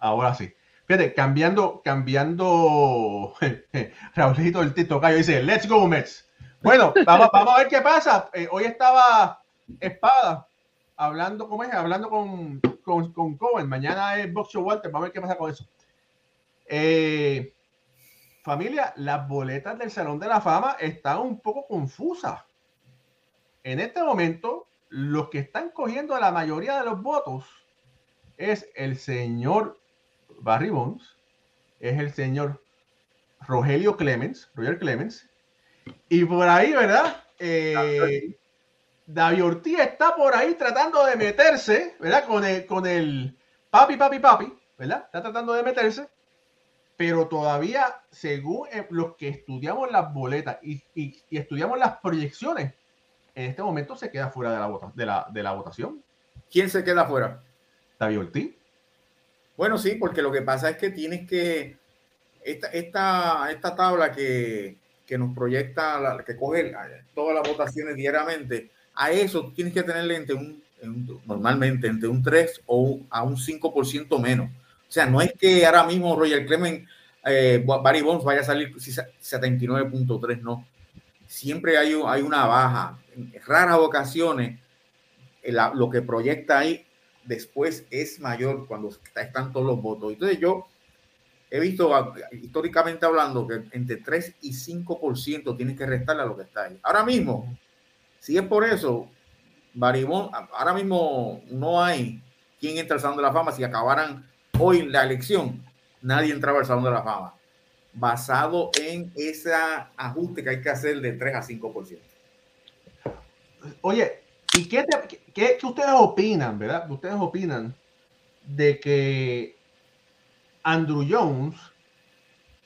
Ahora sí. Fíjate, cambiando, cambiando, Raulito el Tito Cayo dice, let's go Mets. Bueno, vamos, vamos a ver qué pasa. Eh, hoy estaba Espada hablando, ¿cómo es? Hablando con, con, con Cohen. Mañana es Box Walter. Vamos a ver qué pasa con eso. Eh, Familia, las boletas del Salón de la Fama están un poco confusas. En este momento, los que están cogiendo la mayoría de los votos es el señor Barry Bonds, es el señor Rogelio Clemens, Roger Clemens, y por ahí, ¿verdad? Eh, David Ortiz está por ahí tratando de meterse, ¿verdad? Con el, con el papi, papi, papi, ¿verdad? Está tratando de meterse pero todavía, según eh, los que estudiamos las boletas y, estudiamos las proyecciones, en este momento se queda fuera de la, de la, de la votación. ¿Quién se queda fuera? David Ortiz. Bueno, sí, porque lo que pasa es que tienes que. Esta, esta, esta tabla que, nos proyecta, la, que coge todas las votaciones diariamente, a eso tienes que tenerle entre un, normalmente entre un 3 o a un 5% menos. O sea, no es que ahora mismo Roger Clemens, eh, Barry Bonds vaya a salir 79.3, no. Siempre hay, hay una baja. En raras ocasiones, lo que proyecta ahí después es mayor cuando están todos los votos. Entonces yo he visto históricamente hablando que entre 3 y 5% tiene que restarle a lo que está ahí. Ahora mismo, si es por eso, Barry Bonds, ahora mismo no hay quien entra al Salón de la Fama si acabaran hoy la elección, nadie entraba al Salón de la Fama, basado en ese ajuste que hay que hacer de 3 a 5%. Oye, ¿y qué, qué, ustedes opinan, verdad? Ustedes opinan de que Andrew Jones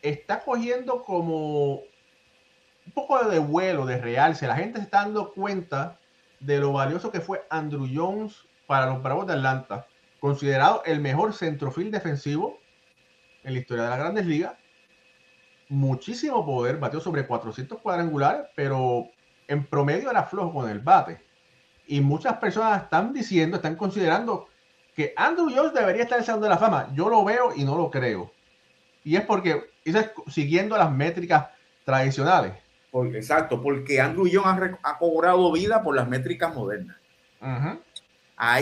está cogiendo como un poco de vuelo, de realce. La gente se está dando cuenta de lo valioso que fue Andrew Jones para los Bravos de Atlanta considerado el mejor centrofil defensivo en la historia de las grandes ligas. Muchísimo poder, batió sobre 400 cuadrangulares, pero en promedio era flojo con el bate. Y muchas personas están diciendo, están considerando que Andrew Jones debería estar en el Salón de la Fama. Yo lo veo y no lo creo. Y es porque, es siguiendo las métricas tradicionales. exacto, porque Andrew Jones ha, cobrado vida por las métricas modernas.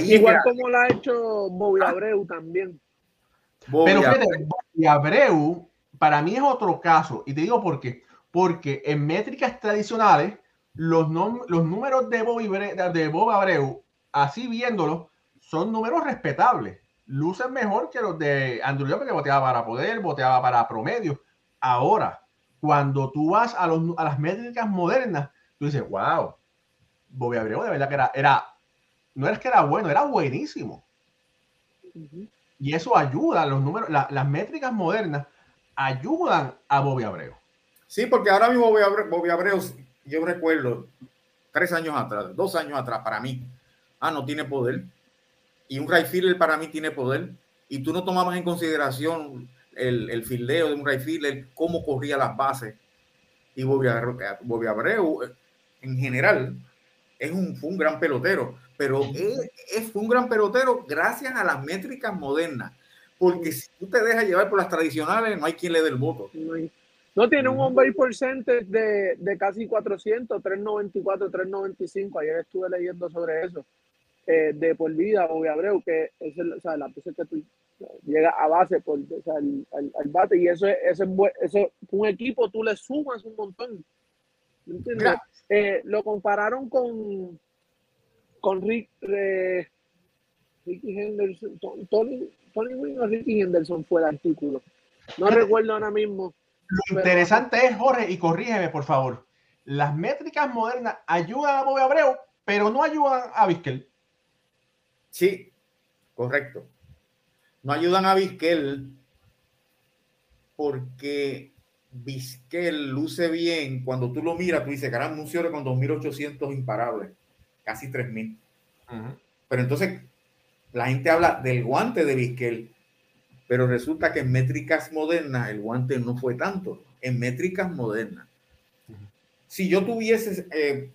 Igual como lo ha hecho Bobby ah. Abreu también. Pero fíjate, y Abreu, para mí es otro caso. Y te digo por qué. Porque en métricas tradicionales, los, los números de Bob, de Bob Abreu, así viéndolos, son números respetables. Lucen mejor que los de Andrew Young, que boteaba para poder, boteaba para promedio. Ahora, cuando tú vas a, los, a las métricas modernas, tú dices, wow, Bobby Abreu de verdad que era, era no es que era bueno, era buenísimo. Y eso ayuda, los números, las métricas modernas ayudan a Bobby Abreu. Sí, porque ahora mismo Bobby Abreu, yo recuerdo tres años atrás, dos años atrás, para mí, ah, no tiene poder. Y un right fielder para mí tiene poder. Y tú no tomabas en consideración el, el fildeo de un right fielder, cómo corría las bases. Y Bobby Abreu, eh, en general, es un, fue un gran pelotero pero es, un gran pelotero gracias a las métricas modernas. Porque si tú te dejas llevar por las tradicionales, no hay quien le dé el voto. Tiene un on-base percentage de, de, casi 400, 394, 395. Ayer estuve leyendo sobre eso. Eh, de por vida, Bobby Abreu, que es el, o sea, la que tú llegas a base por, o sea, al, bate. Y eso, es eso, un equipo tú le sumas un montón. Eh, lo compararon con con Rick, eh, Ricky Henderson, Tony, Tony o Ricky Henderson fue el artículo. No recuerdo ahora mismo. Lo interesante es, Jorge, y corrígeme por favor, las métricas modernas ayudan a Bobby Abreu, pero no ayudan a Vizquel. Sí, correcto. No ayudan a Vizquel porque Vizquel luce bien. Cuando tú lo miras, tú dices, caramba, un cierre con 2.800 imparables casi 3.000. Pero entonces la gente habla del guante de Vizquel, pero resulta que en métricas modernas el guante no fue tanto. En métricas modernas. Si yo tuviese eh,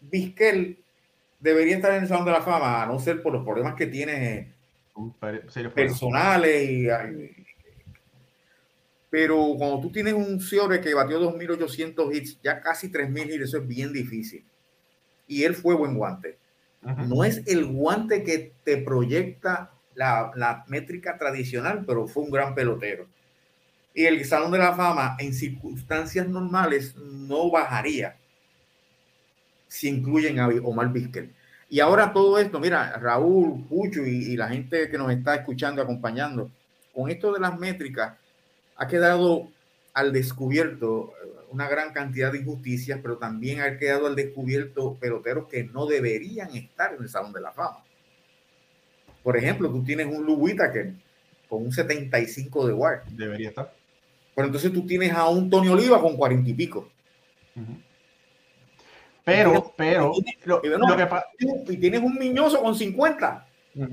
Vizquel, debería estar en el Salón de la Fama, a no ser por los problemas que tiene personales. Y, pero cuando tú tienes un Ciore que batió 2.800 hits, ya casi 3.000 hits, eso es bien difícil y él fue buen guante. No es el guante que te proyecta la, métrica tradicional, pero fue un gran pelotero. Y el Salón de la Fama en circunstancias normales no bajaría si incluyen a Omar Vizquel. Y ahora todo esto, mira, Raúl, Pucho y, y, la gente que nos está escuchando, acompañando, con esto de las métricas, ha quedado al descubierto una gran cantidad de injusticias, pero también ha quedado al descubierto peloteros que no deberían estar en el Salón de la Fama. Por ejemplo, tú tienes un Lou que con un 75 de WAR. Debería estar. Pero entonces tú tienes a un Tony Oliva con 40 y pico. Pero, pero, y, tienes un Miñoso con 50,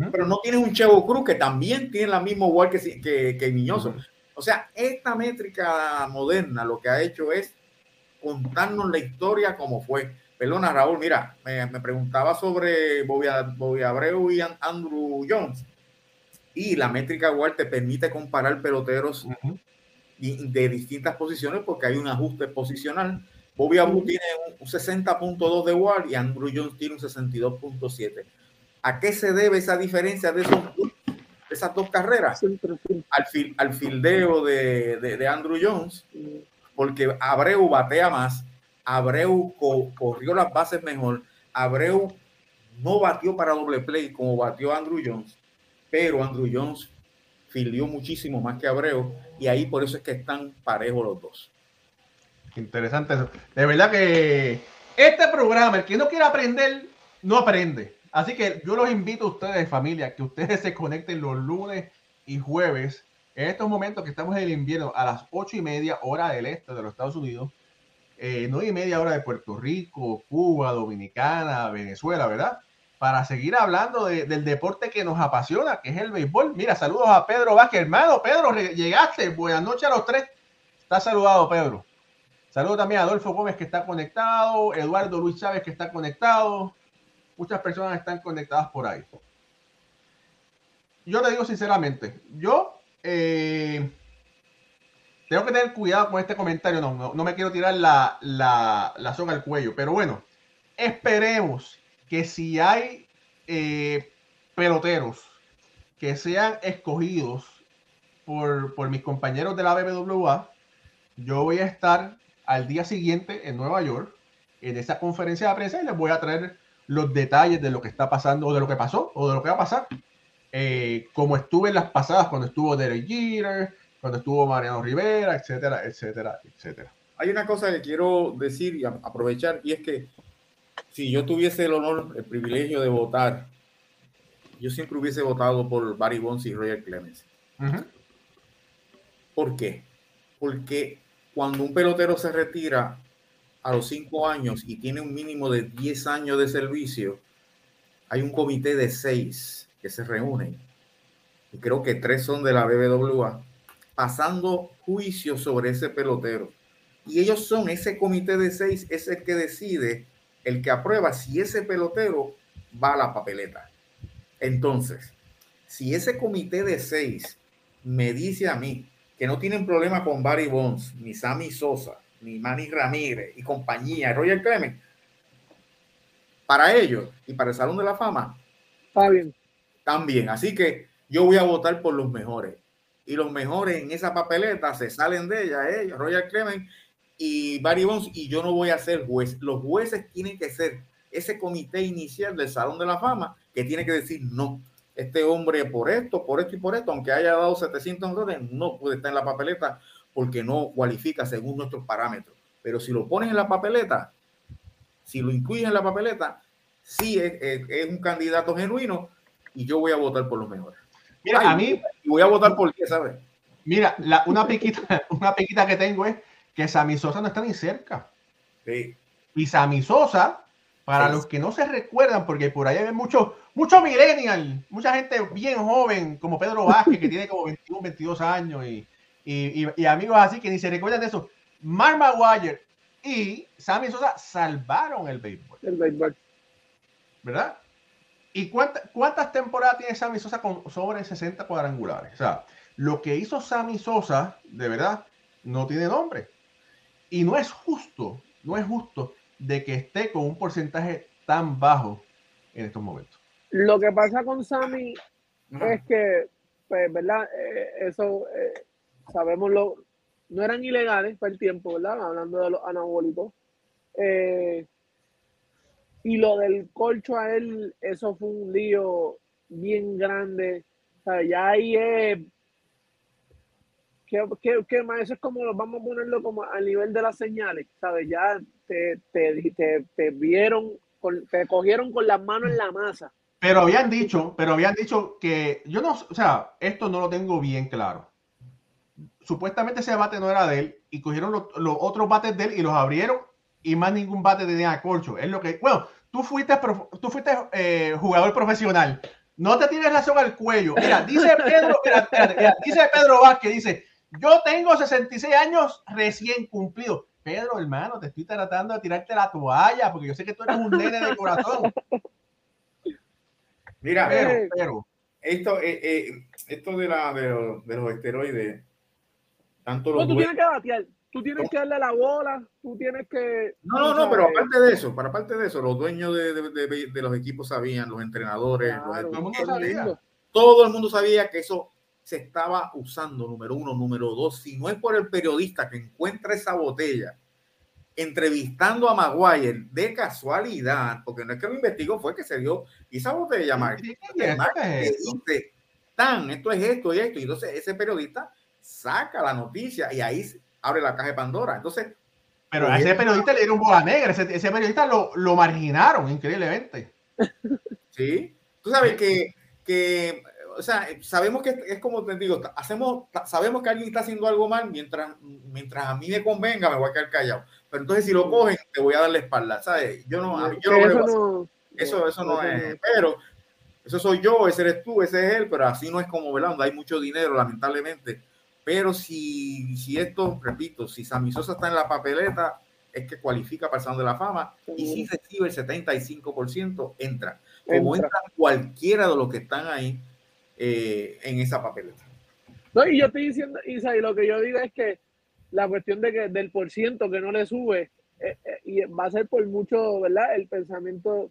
pero no tienes un Chevo Cruz que también tiene la misma WAR que, que, que Miñoso. O sea, esta métrica moderna lo que ha hecho es contarnos la historia como fue. Perdona, Raúl, mira, me, preguntaba sobre Bobby, Abreu y Andrew Jones. Y la métrica igual te permite comparar peloteros de distintas posiciones porque hay un ajuste posicional. Bobby Abreu tiene un 60.2 de WAR y Andrew Jones tiene un 62.7. ¿A qué se debe esa diferencia de esos esas dos carreras al, al fildeo de, de, Andrew Jones, porque Abreu batea más, Abreu corrió las bases mejor, Abreu no batió para doble play como batió Andrew Jones, pero Andrew Jones fildeó muchísimo más que Abreu y ahí por eso es que están parejos los dos. Interesante eso. De verdad que este programa, el que no quiere aprender, no aprende. Así que yo los invito a ustedes, familia, que ustedes se conecten los lunes y jueves, en estos momentos que estamos en el invierno, a las ocho y media hora del este de los Estados Unidos, eh, nueve y media hora de Puerto Rico, Cuba, Dominicana, Venezuela, ¿verdad? Para seguir hablando del deporte que nos apasiona, que es el béisbol. Mira, saludos a Pedro Vázquez, hermano. Pedro, llegaste. Buenas noches a los tres. Está saludado, Pedro. Saludos también a Adolfo Gómez, que está conectado. Eduardo Luis Chávez, que está conectado muchas personas están conectadas por ahí. Yo te digo sinceramente, yo eh, tengo que tener cuidado con este comentario, no, no, me quiero tirar la, la, la soga al cuello, pero bueno, esperemos que si hay eh, peloteros que sean escogidos por, por mis compañeros de la BBWA, yo voy a estar al día siguiente en Nueva York en esa conferencia de prensa y les voy a traer los detalles de lo que está pasando o de lo que pasó o de lo que va a pasar. Eh, como estuve en las pasadas, cuando estuvo Derek Jeter, cuando estuvo Mariano Rivera, etcétera, etcétera, etcétera. Hay una cosa que quiero decir y aprovechar y es que si yo tuviese el honor, el privilegio de votar, yo siempre hubiese votado por Barry Bonds y Roger Clemens. ¿Por qué? Porque cuando un pelotero se retira a los cinco años y tiene un mínimo de 10 años de servicio, hay un comité de seis que se reúnen. Y creo que tres son de la BBWA, pasando juicio sobre ese pelotero. Y ellos son, ese comité de seis es el que decide, el que aprueba si ese pelotero va a la papeleta. Entonces, si ese comité de seis me dice a mí que no tienen problema con Barry Bonds, ni Sammy Sosa, ni Manny Ramírez y compañía, Roger Clemens, para ellos y para el Salón de la Fama, está bien. También. Así que yo voy a votar por los mejores. Y los mejores en esa papeleta se salen de ella, ellos, Roger Clemens y Barry Bonds, y yo no voy a ser juez. Los jueces tienen que ser ese comité inicial del Salón de la Fama que tiene que decir no este hombre por esto, por esto y por esto, aunque haya dado 700 dólares, no puede estar en la papeleta porque no cualifica según nuestros parámetros. Pero si lo pones en la papeleta, si lo incluyes en la papeleta, sí es, un candidato genuino y yo voy a votar por los mejores. Mira, a mí voy a votar por qué, ¿sabes? Mira, una piquita, una piquita que tengo es que Sammy Sosa no está ni cerca. Sí. Y Sammy Sosa para los que no se recuerdan, porque por ahí hay mucho, mucho millennial, mucha gente bien joven, como Pedro Vázquez, que tiene como 21, 22 años, y, y, y, amigos así que ni se recuerdan de eso. Mark Maguire y Sammy Sosa salvaron el béisbol. El béisbol. ¿Verdad? ¿Y cuántas temporadas tiene Sammy Sosa con sobre 60 cuadrangulares? O sea, lo que hizo Sammy Sosa, de verdad, no tiene nombre. Y no es justo, no es justo de que esté con un porcentaje tan bajo en estos momentos. Lo que pasa con Sammy es que, pues, ¿verdad? Eh, eso eh, sabemos lo, no eran ilegales para el tiempo, ¿verdad? Hablando de los anabólicos. Eh, y lo del colcho a él, eso fue un lío bien grande. O ya ahí es. ¿Qué, más? Eso es como, vamos a ponerlo como al nivel de las señales, ¿sabes? Ya te, te, te, vieron, te cogieron con las manos en la masa. Pero habían dicho, pero habían dicho que yo no, o sea, esto no lo tengo bien claro. Supuestamente ese bate no era de él y cogieron los, otros bates de él y los abrieron y más ningún bate tenía colcho. Es lo que, bueno, tú fuiste, tú fuiste eh, jugador profesional. No te tienes razón al cuello. Mira, dice Pedro, dice Pedro Vázquez, dice, yo tengo 66 años recién cumplidos. Pedro, hermano, te estoy tratando de tirarte la toalla porque yo sé que tú eres un nene de corazón. Mira, pero, pero esto, eh, eh, esto de, la, de, los, esteroides, tanto los. No, tú tienes que batear, tú tienes que darle la bola, tú tienes que. No, no, no, pero aparte de eso, para aparte de eso, los dueños de, de los equipos sabían, los entrenadores, los todo, el mundo sabía. todo el mundo sabía que eso se estaba usando, número uno. Número dos, si no es por el periodista que encuentra esa botella entrevistando a Maguire de casualidad, porque no es que lo investigó, fue que se dio esa botella, Mark, dice, tan, esto es esto y esto, y entonces ese periodista saca la noticia y ahí abre la caja de Pandora. Entonces, pero a ese periodista le dieron bola negra, ese, ese periodista lo, lo, marginaron increíblemente. Sí, tú sabes que, que o sea, sabemos que es como te digo, hacemos, sabemos que alguien está haciendo algo mal, mientras, mientras a mí me convenga, me voy a quedar callado. Pero entonces si lo cogen, te voy a dar la espalda, ¿sabes? Yo no, yo no, eso, no eso, eso no es, pero eso soy yo, ese eres tú, ese es él, pero así no es como, ¿verdad? hay mucho dinero, lamentablemente. Pero si, si esto, repito, si Sammy Sosa está en la papeleta, es que cualifica para el Salón de la Fama, y si recibe el 75%, entra. Como entra cualquiera de los que están ahí, eh, en esa papeleta. No, y yo estoy diciendo, Isa, y lo que yo digo es que la cuestión de que del por ciento que no le sube, eh, eh, y va a ser por mucho, ¿verdad? El pensamiento,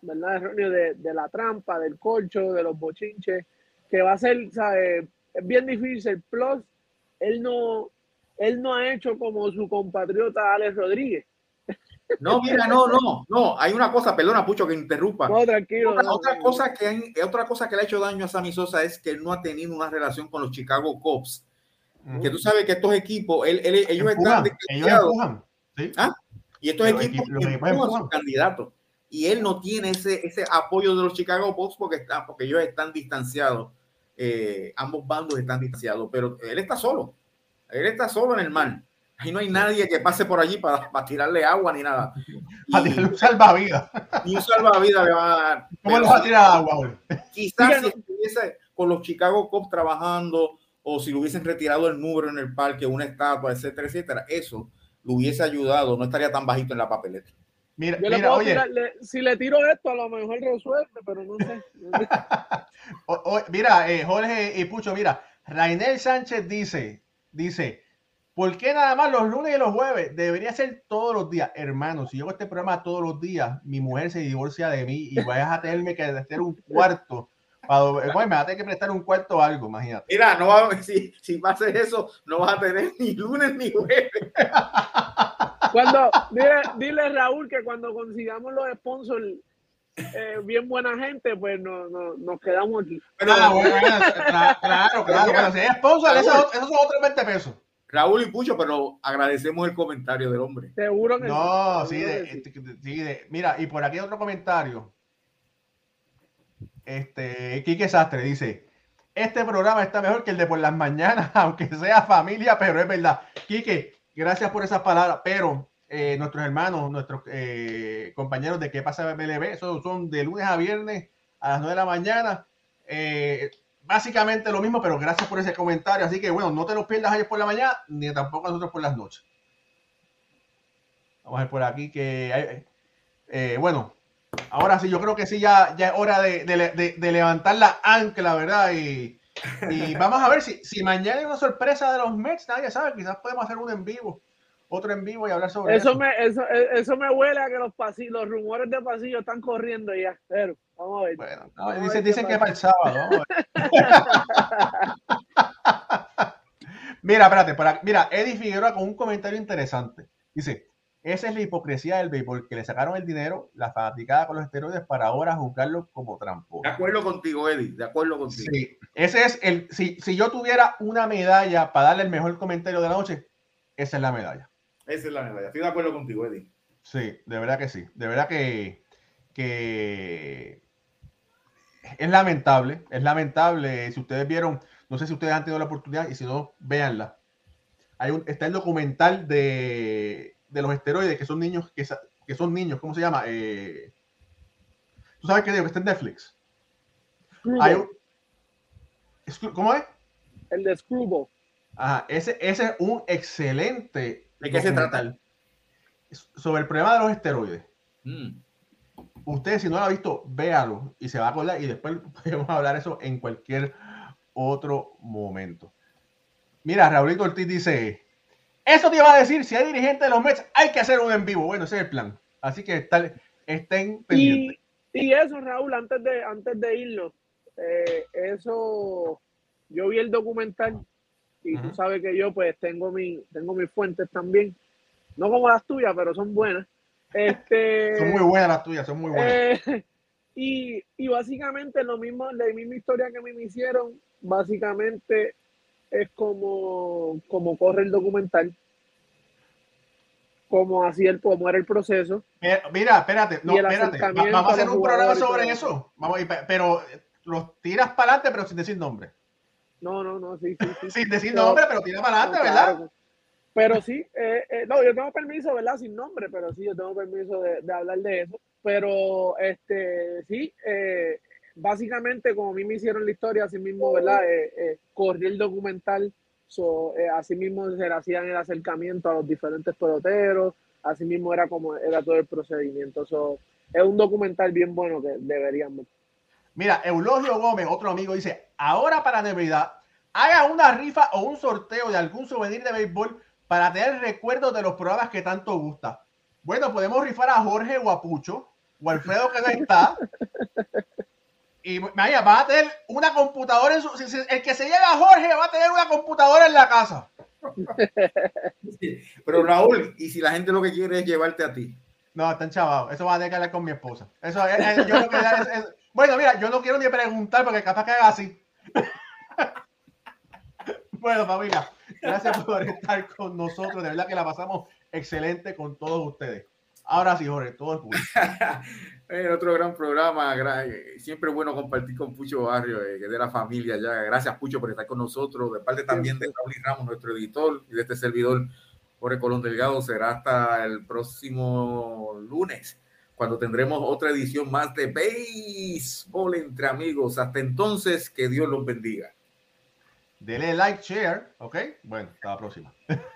¿verdad? Erróneo de, de, la trampa, del colcho, de los bochinches, que va a ser, ¿sabes? Es bien difícil. Plus, él no, él no ha hecho como su compatriota Alex Rodríguez. No, mira, no, no, no. Hay una cosa, perdona, Pucho, que interrumpa. No, tranquilo. Otra, no, otra no. cosa que hay- otra cosa que le ha hecho daño a Sammy Sosa es que él no ha tenido una relación con los Chicago Cubs. Que tú sabes que estos equipos, él- él- ellos Empujan, están ellos desquiciados empujan. ¿sí? ¿Ah? y estos Los equipos equipos empujan a sus empujan. candidatos. Y él no tiene ese, ese apoyo de los Chicago Cubs porque, está, porque ellos están distanciados. Eh, ambos bandos están distanciados, pero él está solo. Él está solo en el mar. Ahí no hay nadie que pase por allí para, para tirarle agua ni nada. Tirarle un salvavidas. ni un salvavidas le va a dar. ¿Cómo Pero le va a tirar agua, Jorge? Quizás Mira, si estuviese con los Chicago Cubs trabajando o si le hubiesen retirado el número en el parque, una estatua, etcétera, etcétera, eso lo hubiese ayudado, no estaría tan bajito en la papeleta. Mira, Yo le puedo oye, tirar- le- si le tiro esto, a lo mejor resuelve, pero no sé. No sé. o- o- mira, eh, Jorge y Pucho, mira, Rainel Sánchez dice, dice, ¿por qué nada más los lunes y los jueves? Debería ser todos los días. Hermano, si yo hago este programa todos los días, mi mujer se divorcia de mí y vayas a tenerme que hacer un cuarto. Para, bueno, me va a tener que prestar un cuarto o algo, imagínate. Mira, no va, si, si va a hacer eso, no vas a tener ni lunes ni jueves. Cuando, dile, dile Raúl que cuando consigamos los sponsors eh, bien buena gente, pues no, no, nos quedamos aquí. Pero, Ah, bueno, claro, claro. Bueno, si es sponsor, esos, esos son otros 20 pesos. Raúl y Pucho, pero agradecemos el comentario del hombre. Seguro que No, sí. sí, seguro de, que sí. de- sí, de- mira, y por aquí otro comentario. Este, Quique Sastre dice, este programa está mejor que el de por las mañanas, aunque sea familia, pero es verdad. Quique, gracias por esas palabras, pero eh, nuestros hermanos, nuestros eh, compañeros de ¿Qué pasa MLB? Esos son de lunes a viernes a las 9 de la mañana. Eh, básicamente lo mismo, pero gracias por ese comentario. Así que bueno, no te los pierdas ayer por la mañana, ni tampoco nosotros por las noches. Vamos a ver por aquí que hay, bueno, ahora sí, yo creo que sí, ya, ya es hora de, de- de- de levantar la ancla, ¿verdad? Y, y vamos a ver si, si mañana hay una sorpresa de los Mets, nadie sabe, quizás podemos hacer uno en vivo, otro en vivo y hablar sobre eso. Eso me, eso, eso me huele a que los pasillos, los rumores de pasillo están corriendo ya. Pero, vamos a ver. Bueno, no, Vamos a dicen, ver dicen que pasa. para el sábado. mira, espérate, para, mira, Eddie Figueroa con un comentario interesante. Dice, esa es la hipocresía del béisbol, que le sacaron el dinero, la fanaticada con los esteroides para ahora juzgarlo como tramposo. De acuerdo contigo, Eddie, de acuerdo contigo. Sí, ese es el. Si, si yo tuviera una medalla para darle el mejor comentario de la noche, esa es la medalla. Esa es la medalla. Estoy de acuerdo contigo, Eddie. Sí, de verdad que sí. De verdad que, que es lamentable. Es lamentable. Si ustedes vieron, no sé si ustedes han tenido la oportunidad y si no, véanla. Hay un, está el documental de, de los esteroides, que son niños, que, son niños, ¿cómo se llama? Eh, ¿Tú sabes qué? Que está en Netflix. Hay un- ¿Cómo es? El de Screwball. Ajá, ese, ese es un excelente. ¿De qué se trata? Sobre el problema de los esteroides. Mm. Usted, si no lo ha visto, véalo y se va a acordar y después podemos hablar eso en cualquier otro momento. Mira, Raulito Ortiz dice: Eso te iba a decir, si hay dirigente de los Mets, hay que hacer un en vivo. Bueno, ese es el plan. Así que está- estén pendientes. Y, y eso, Raúl, antes de, antes de irnos, eh, eso, yo vi el documental y tú Ujú. sabes que yo pues tengo, mi, tengo mis fuentes también, no como las tuyas, pero son buenas. Este, Son muy buenas las tuyas, son muy buenas. eh, y, y básicamente lo mismo, la misma historia que me hicieron, básicamente es como, como corre el documental, como así el, cómo era el proceso. Mira, mira, espérate, no, espérate. va- vamos a hacer un programa sobre eso. Vamos, pero eh, los tiras para adelante, pero sin decir nombre. No, no, no, sí, sí, sí. Sin decir Pero- nombre, pero tira para adelante, No, ¿verdad? claro. Pero sí, eh, eh, no, yo tengo permiso, ¿verdad? Sin nombre, pero sí, yo tengo permiso de, de hablar de eso. Pero, este, sí, eh, básicamente, como a mí me hicieron la historia, así mismo, ¿verdad? Eh, eh, corrí el documental, so, eh, así mismo se le hacían el acercamiento a los diferentes peloteros, así mismo era como era todo el procedimiento. So, es un documental bien bueno que deberían ver. Mira, Eulogio Gómez, otro amigo, dice: Ahora para Navidad, haga una rifa o un sorteo de algún souvenir de béisbol para tener recuerdos de los programas que tanto gusta. Bueno, podemos rifar a Jorge o a Pucho, o Alfredo que no está. y vaya, va a tener una computadora en su. El que se lleva a Jorge va a tener una computadora en la casa. pero Raúl, ¿y si la gente lo que quiere es llevarte a ti? No, están chavados. Eso va a tener que hablar con mi esposa. Eso yo que es, Bueno, mira, yo no quiero ni preguntar porque capaz que haga así. bueno, familia, gracias por estar con nosotros. De verdad que la pasamos excelente con todos ustedes. Ahora sí, Jorge, todo es público. Eh, otro gran programa, eh, siempre bueno compartir con Pucho Barrio, eh, de la familia ya. Gracias, Pucho, por estar con nosotros. De parte también de Raúl Ramos, nuestro editor, y de este servidor, Jorge Colón Delgado. Será hasta el próximo lunes, cuando tendremos otra edición más de Béisbol entre amigos. Hasta entonces, que Dios los bendiga. Dele like, share, ¿ok? Bueno, hasta la próxima.